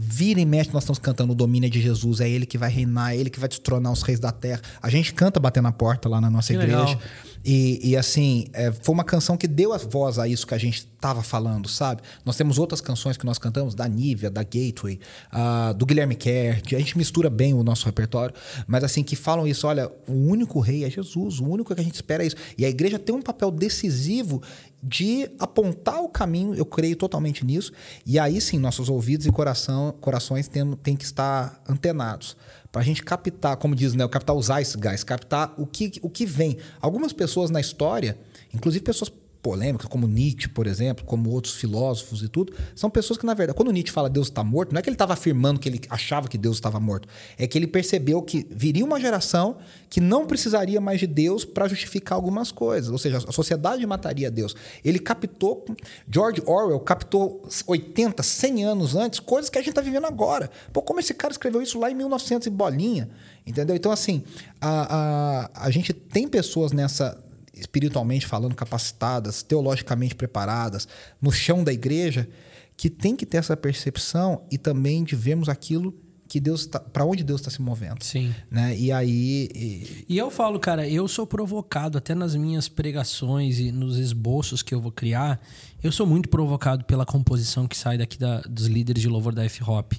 Vira e mexe, nós estamos cantando o domínio de Jesus, é ele que vai reinar, é ele que vai destronar os reis da terra. A gente canta batendo na porta lá na nossa que igreja. Legal. E, e assim, é, foi uma canção que deu a voz a isso que a gente estava falando, sabe? Nós temos outras canções que nós cantamos, da Nívia, da Gateway, uh, do Guilherme Kerr, que a gente mistura bem o nosso repertório, mas assim, que falam isso, olha, o único rei é Jesus, o único que a gente espera é isso. E a igreja tem um papel decisivo de apontar o caminho, eu creio totalmente nisso, e aí sim, nossos ouvidos e coração, corações têm, que estar antenados para a gente captar, como diz, né, o captar zeitgeist, captar o que, o que vem. Algumas pessoas na história, inclusive pessoas polêmicas, como Nietzsche, por exemplo, como outros filósofos e tudo, são pessoas que, na verdade, quando Nietzsche fala Deus está morto, não é que ele estava afirmando que ele achava que Deus estava morto, é que ele percebeu que viria uma geração que não precisaria mais de Deus para justificar algumas coisas, ou seja, a sociedade mataria Deus. Ele captou, George Orwell captou 80, 100 anos antes, coisas que a gente está vivendo agora. Pô, como esse cara escreveu isso lá em 1900 e bolinha, entendeu? Então, assim, a, a, a gente tem pessoas nessa espiritualmente falando, capacitadas, teologicamente preparadas, no chão da igreja, que tem que ter essa percepção e também de vermos aquilo que Deus tá, para onde Deus está se movendo. Sim. Né? E aí. E... e... eu falo, cara, eu sou provocado até nas minhas pregações e nos esboços que eu vou criar. Eu sou muito provocado pela composição que sai daqui da, dos líderes de louvor da F-Hop.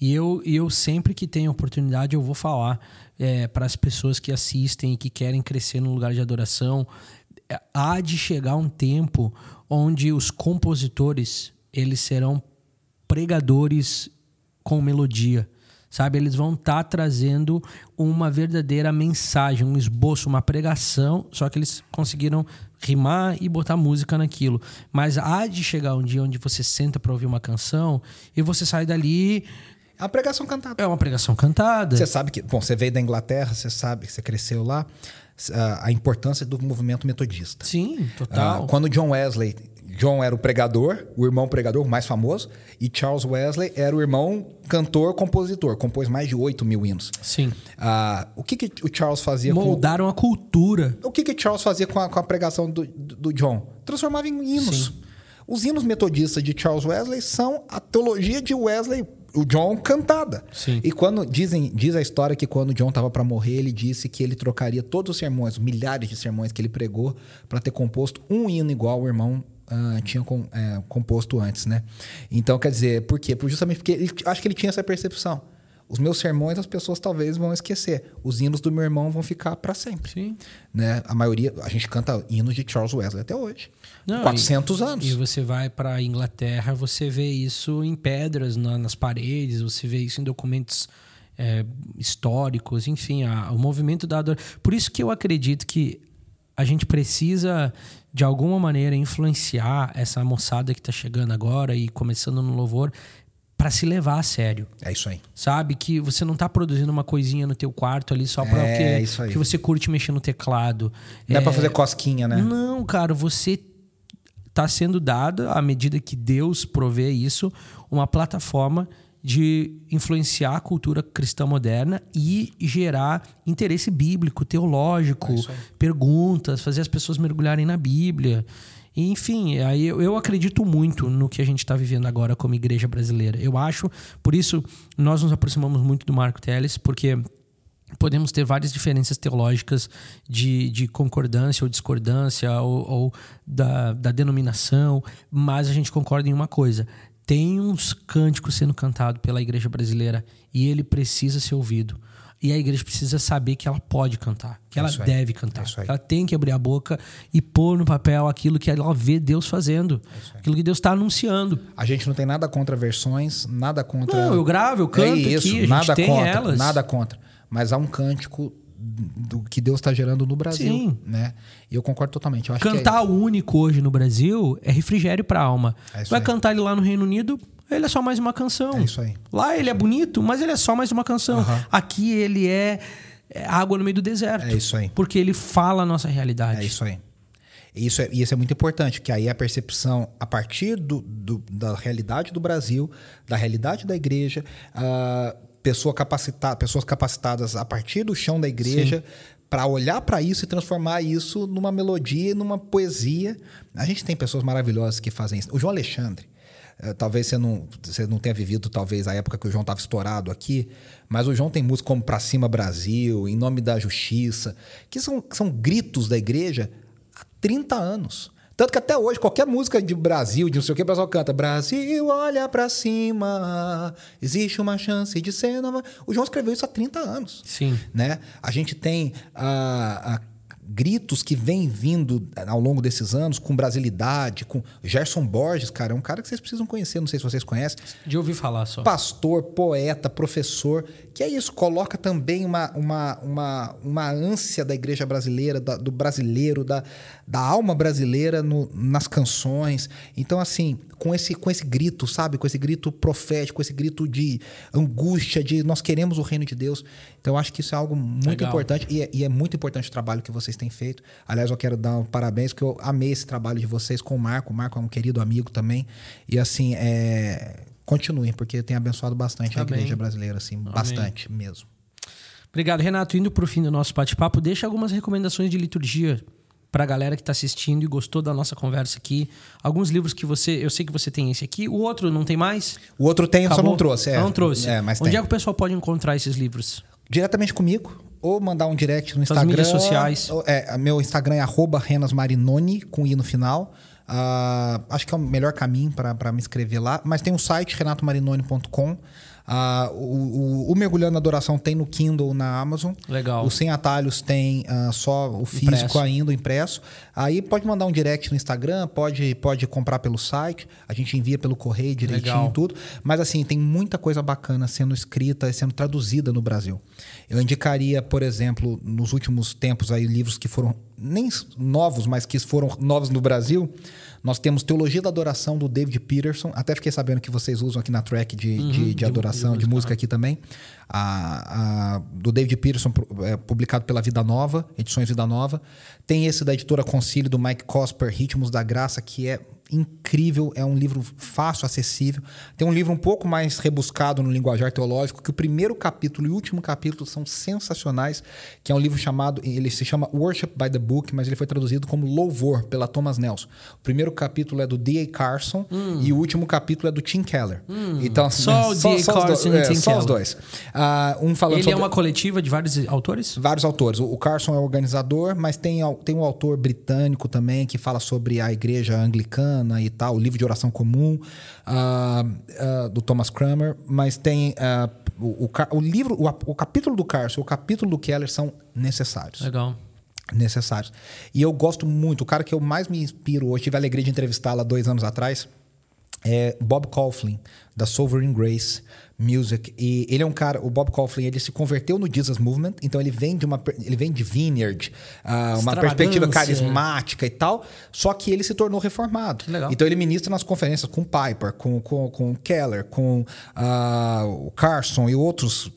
E eu, eu sempre que tenho oportunidade, eu vou falar é, para as pessoas que assistem e que querem crescer no lugar de adoração. É, há de chegar um tempo onde os compositores eles serão pregadores com melodia sabe? Eles vão estar tá trazendo uma verdadeira mensagem, um esboço, uma pregação, só que eles conseguiram rimar e botar música naquilo. Mas há de chegar um dia onde você senta para ouvir uma canção e você sai dali uma pregação cantada. É uma pregação cantada. Você sabe que, bom, você veio da Inglaterra, você sabe que você cresceu lá, a importância do movimento metodista. Sim, total. Uh, quando John Wesley John era o pregador, o irmão pregador, o mais famoso, e Charles Wesley era o irmão cantor, compositor, compôs mais de 8 mil hinos. Sim. Ah, o que, que o Charles fazia Moldaram com... a cultura. O que, que Charles fazia com a, com a pregação do, do, do, John? Transformava em hinos. Sim. Os hinos metodistas de Charles Wesley são a teologia de Wesley o John cantada. Sim. E quando dizem, diz a história que quando o John estava para morrer, ele disse que ele trocaria todos os sermões, milhares de sermões que ele pregou, para ter composto um hino igual ao irmão uh, tinha com, é, composto antes, né? Então, quer dizer, por quê? Justamente porque ele, acho que ele tinha essa percepção. Os meus sermões as pessoas talvez vão esquecer. Os hinos do meu irmão vão ficar para sempre. Sim. Né? A maioria, a gente canta hinos de Charles Wesley até hoje. Não, 400 e, anos. E você vai para Inglaterra, você vê isso em pedras na, nas paredes, você vê isso em documentos é, históricos, enfim, a, o movimento da adoração. Por isso que eu acredito que a gente precisa de alguma maneira influenciar essa moçada que está chegando agora e começando no louvor para se levar a sério. É isso aí. Sabe que você não está produzindo uma coisinha no teu quarto ali só para é, que, que você curte mexer no teclado. Não é, é para fazer cosquinha, né? Não, cara, você está sendo dado à medida que Deus provê isso uma plataforma de influenciar a cultura cristã moderna e gerar interesse bíblico, teológico, é perguntas, fazer as pessoas mergulharem na Bíblia. E, enfim, aí eu, acredito muito no que a gente está vivendo agora como igreja brasileira. Eu acho, por isso, nós nos aproximamos muito do Marco Teles, porque podemos ter várias diferenças teológicas de, de concordância ou discordância ou, ou da, da denominação, mas a gente concorda em uma coisa: tem uns cânticos sendo cantados pela igreja brasileira e ele precisa ser ouvido. E a igreja precisa saber que ela pode cantar, que é ela deve cantar. É ela tem que abrir a boca e pôr no papel aquilo que ela vê Deus fazendo, é aquilo que Deus está anunciando. A gente não tem nada contra versões, nada contra. Não, eu gravo, eu canto é isso, aqui, nada contra, elas. Nada contra. Mas há um cântico do que Deus está gerando no Brasil, Sim. né? E eu concordo totalmente. Eu cantar é único hoje no Brasil é refrigério para a alma. É Vai aí. cantar ele lá no Reino Unido, ele é só mais uma canção. É isso aí. Lá ele é bonito, mas ele é só mais uma canção. Uhum. Aqui ele é, é água no meio do deserto. É isso aí. Porque ele fala a nossa realidade. É isso aí. Isso é, isso é muito importante, que aí a percepção, a partir do, do da realidade do Brasil, da realidade da igreja, uh, pessoa capacita, pessoas capacitadas a partir do chão da igreja para olhar para isso e transformar isso numa melodia, numa poesia. A gente tem pessoas maravilhosas que fazem isso. O João Alexandre, talvez você não, você não tenha vivido talvez a época que o João estava estourado aqui, mas o João tem música como Pra Cima Brasil, Em Nome da Justiça, que são, são gritos da igreja há 30 anos. Tanto que até hoje, qualquer música de Brasil, de não sei o que, o pessoal canta Brasil, olha para cima, existe uma chance de ser nova. O João escreveu isso há 30 anos. Sim. Né? A gente tem a, a gritos que vem vindo ao longo desses anos com brasilidade, com Gerson Borges, cara, é um cara que vocês precisam conhecer, não sei se vocês conhecem. De ouvir falar só. Pastor, poeta, professor, que é isso, coloca também uma, uma, uma, uma ânsia da igreja brasileira, da, do brasileiro, da, da alma brasileira no, nas canções. Então, assim, com esse, com esse grito, sabe? Com esse grito profético, com esse grito de angústia, de nós queremos o reino de Deus. Então, eu acho que isso é algo muito Legal. importante e é, e é muito importante o trabalho que vocês vocês têm feito. Aliás, eu quero dar um parabéns, porque eu amei esse trabalho de vocês com o Marco. O Marco é um querido amigo também. E assim, é... continuem, porque tem abençoado bastante Amém. a igreja brasileira, assim, Amém. bastante mesmo. Obrigado, Renato. Indo para o fim do nosso bate-papo, deixa algumas recomendações de liturgia para a galera que está assistindo e gostou da nossa conversa aqui. Alguns livros que você. Eu sei que você tem esse aqui. O outro não tem mais? O outro tem, Acabou? só não trouxe. É. Não trouxe. É, mas Onde tem. é que o pessoal pode encontrar esses livros? Diretamente comigo ou mandar um direct no Instagram. As mídias sociais. É, meu Instagram é renasmarinoni, com i no final. Uh, acho que é o melhor caminho para me inscrever lá. Mas tem o um site renatomarinoni.com. Uh, o, o, o, Mergulhando na Adoração tem no Kindle na Amazon. Legal. O Sem Atalhos tem uh, só o físico impresso. ainda, impresso. Aí pode mandar um direct no Instagram, pode, pode comprar pelo site. A gente envia pelo correio direitinho Legal. tudo. Mas assim, tem muita coisa bacana sendo escrita e sendo traduzida no Brasil. Eu indicaria, por exemplo, nos últimos tempos aí livros que foram nem novos, mas que foram novos no Brasil. Nós temos Teologia da Adoração do David Peterson. Até fiquei sabendo que vocês usam aqui na track de, uhum, de, de, adoração, de, de, música aqui também. A, a, do David Peterson, é, publicado pela Vida Nova, Edições Vida Nova. Tem esse da editora Concílio, do Mike Cosper, Ritmos da Graça, que é incrível, é um livro fácil, acessível. Tem um livro um pouco mais rebuscado no linguajar teológico, que o primeiro capítulo e o último capítulo são sensacionais, que é um livro chamado, ele se chama Worship by the Book, mas ele foi traduzido como Louvor pela Thomas Nelson. O primeiro capítulo é do D.A. Carson hum. e o último capítulo é do Tim Keller. Hum. Então, só o D.A. Carson dois, e é, Tim só Keller. os dois. Uh, um falando ele é sobre... é uma coletiva de vários autores? Vários autores. O Carson é o organizador, mas tem, tem um autor britânico também que fala sobre a igreja anglicana e tal, o livro de oração comum uh, uh, do Thomas Kramer, mas tem uh, o, o, o, livro, o, o capítulo do Carson, o capítulo do Keller são necessários. Legal necessários. E eu gosto muito, o cara que eu mais me inspiro hoje, tive a alegria de entrevistá-lo há dois anos atrás, é Bob Kauflin, da Sovereign Grace Music. E ele é um cara, o Bob Kauflin, ele se converteu no Jesus Movement, então ele vem de uma ele vem de Vineyard, uh, uma perspectiva carismática e tal, só que ele se tornou reformado. Legal. Então ele ministra nas conferências com Piper, com, com, com Keller, com uh, o Carson e outros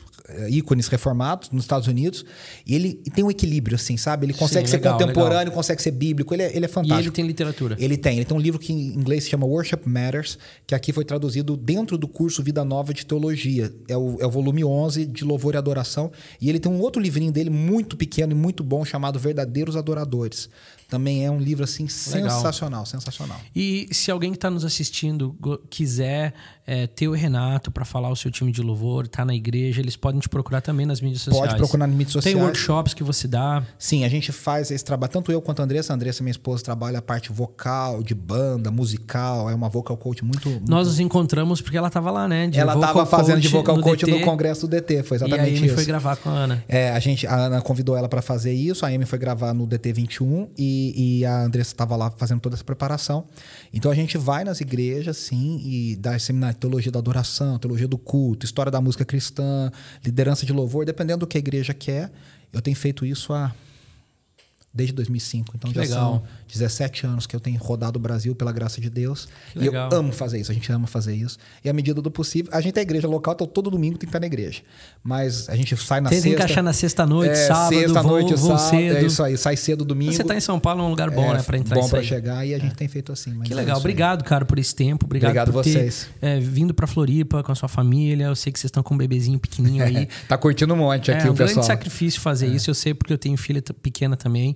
ícones reformados nos Estados Unidos. E ele tem um equilíbrio, assim, sabe? Ele consegue Sim, ser legal, contemporâneo, legal. consegue ser bíblico. Ele é, ele é fantástico. E ele tem literatura. Ele tem. Ele tem um livro que em inglês se chama Worship Matters, que aqui foi traduzido dentro do curso Vida Nova de Teologia. É o, é o volume 11 de Louvor e Adoração. E ele tem um outro livrinho dele muito pequeno e muito bom chamado Verdadeiros Adoradores. Também é um livro assim Legal. sensacional, sensacional. E se alguém que está nos assistindo quiser é, ter o Renato para falar o seu time de louvor, tá na igreja, eles podem te procurar também nas mídias sociais. Pode procurar nas mídias sociais. Tem workshops que você dá? Sim, a gente faz esse trabalho, tanto eu quanto a Andressa. A Andressa, minha esposa, trabalha a parte vocal, de banda, musical, é uma vocal coach muito. muito... Nós nos encontramos porque ela estava lá, né? De ela estava fazendo de vocal no coach DT, no congresso do DT, foi exatamente isso. E a Amy foi gravar com a Ana. É, a gente, a Ana convidou ela para fazer isso, a Amy foi gravar no DT 21 e, e a Andressa Andressa estava lá fazendo toda essa preparação. Então a gente vai nas igrejas, sim, e dá seminário teologia da adoração, teologia do culto, história da música cristã, liderança de louvor, dependendo do que a igreja quer. Eu tenho feito isso há desde 2005. Então que já legal. são 17 anos que eu tenho rodado o Brasil pela graça de Deus. Que e legal. eu amo fazer isso, a gente ama fazer isso. E à medida do possível, a gente é igreja local, então todo domingo tem que estar na igreja. Mas a gente sai na Tenta sexta. encaixar na sexta-noite, é, sábado, sexta vou, noite, vou sábado, cedo. É isso aí, sai cedo domingo. Você está em São Paulo, é um lugar bom, é, né, para entrar Bom para chegar e a gente é. tem feito assim. que é legal, obrigado, cara, por esse tempo. Obrigado, obrigado por vocês. ter é, vindo para Floripa com a sua família. Eu sei que vocês estão com um bebezinho pequenininho aí. tá curtindo um monte aqui é, o pessoal. É um grande sacrifício fazer isso, eu sei porque eu tenho filha pequena também.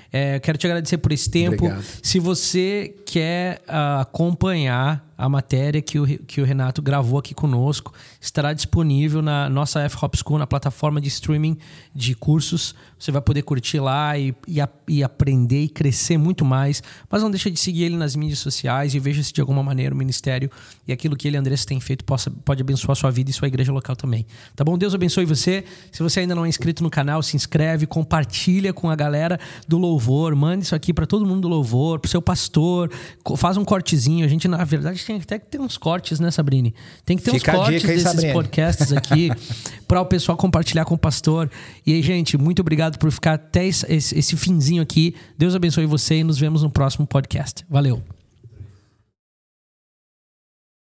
quero te agradecer por esse tempo. Obrigado. Se você quer uh, acompanhar a matéria que o, que o Renato gravou aqui conosco, estará disponível na nossa F-Hop School, na plataforma de streaming de cursos. Você vai poder curtir lá e, e, e, aprender e crescer muito mais. Mas não deixa de seguir ele nas mídias sociais e veja se de alguma maneira o ministério e aquilo que ele e Andressa tem feito possa, pode abençoar sua vida e sua igreja local também. Tá bom? Deus abençoe você. Se você ainda não é inscrito no canal, se inscreve, compartilha com a galera do louvor, mande isso aqui para todo mundo do louvor, pro seu pastor, faz um cortezinho. A gente, na verdade, tem até que ter uns cortes, né, Sabrine? Tem que ter Fica uns cortes aí, desses Sabrine. podcasts aqui para o pessoal compartilhar com o pastor. E aí, gente, muito obrigado por ficar até esse, esse finzinho aqui. Deus abençoe você e nos vemos no próximo podcast. Valeu.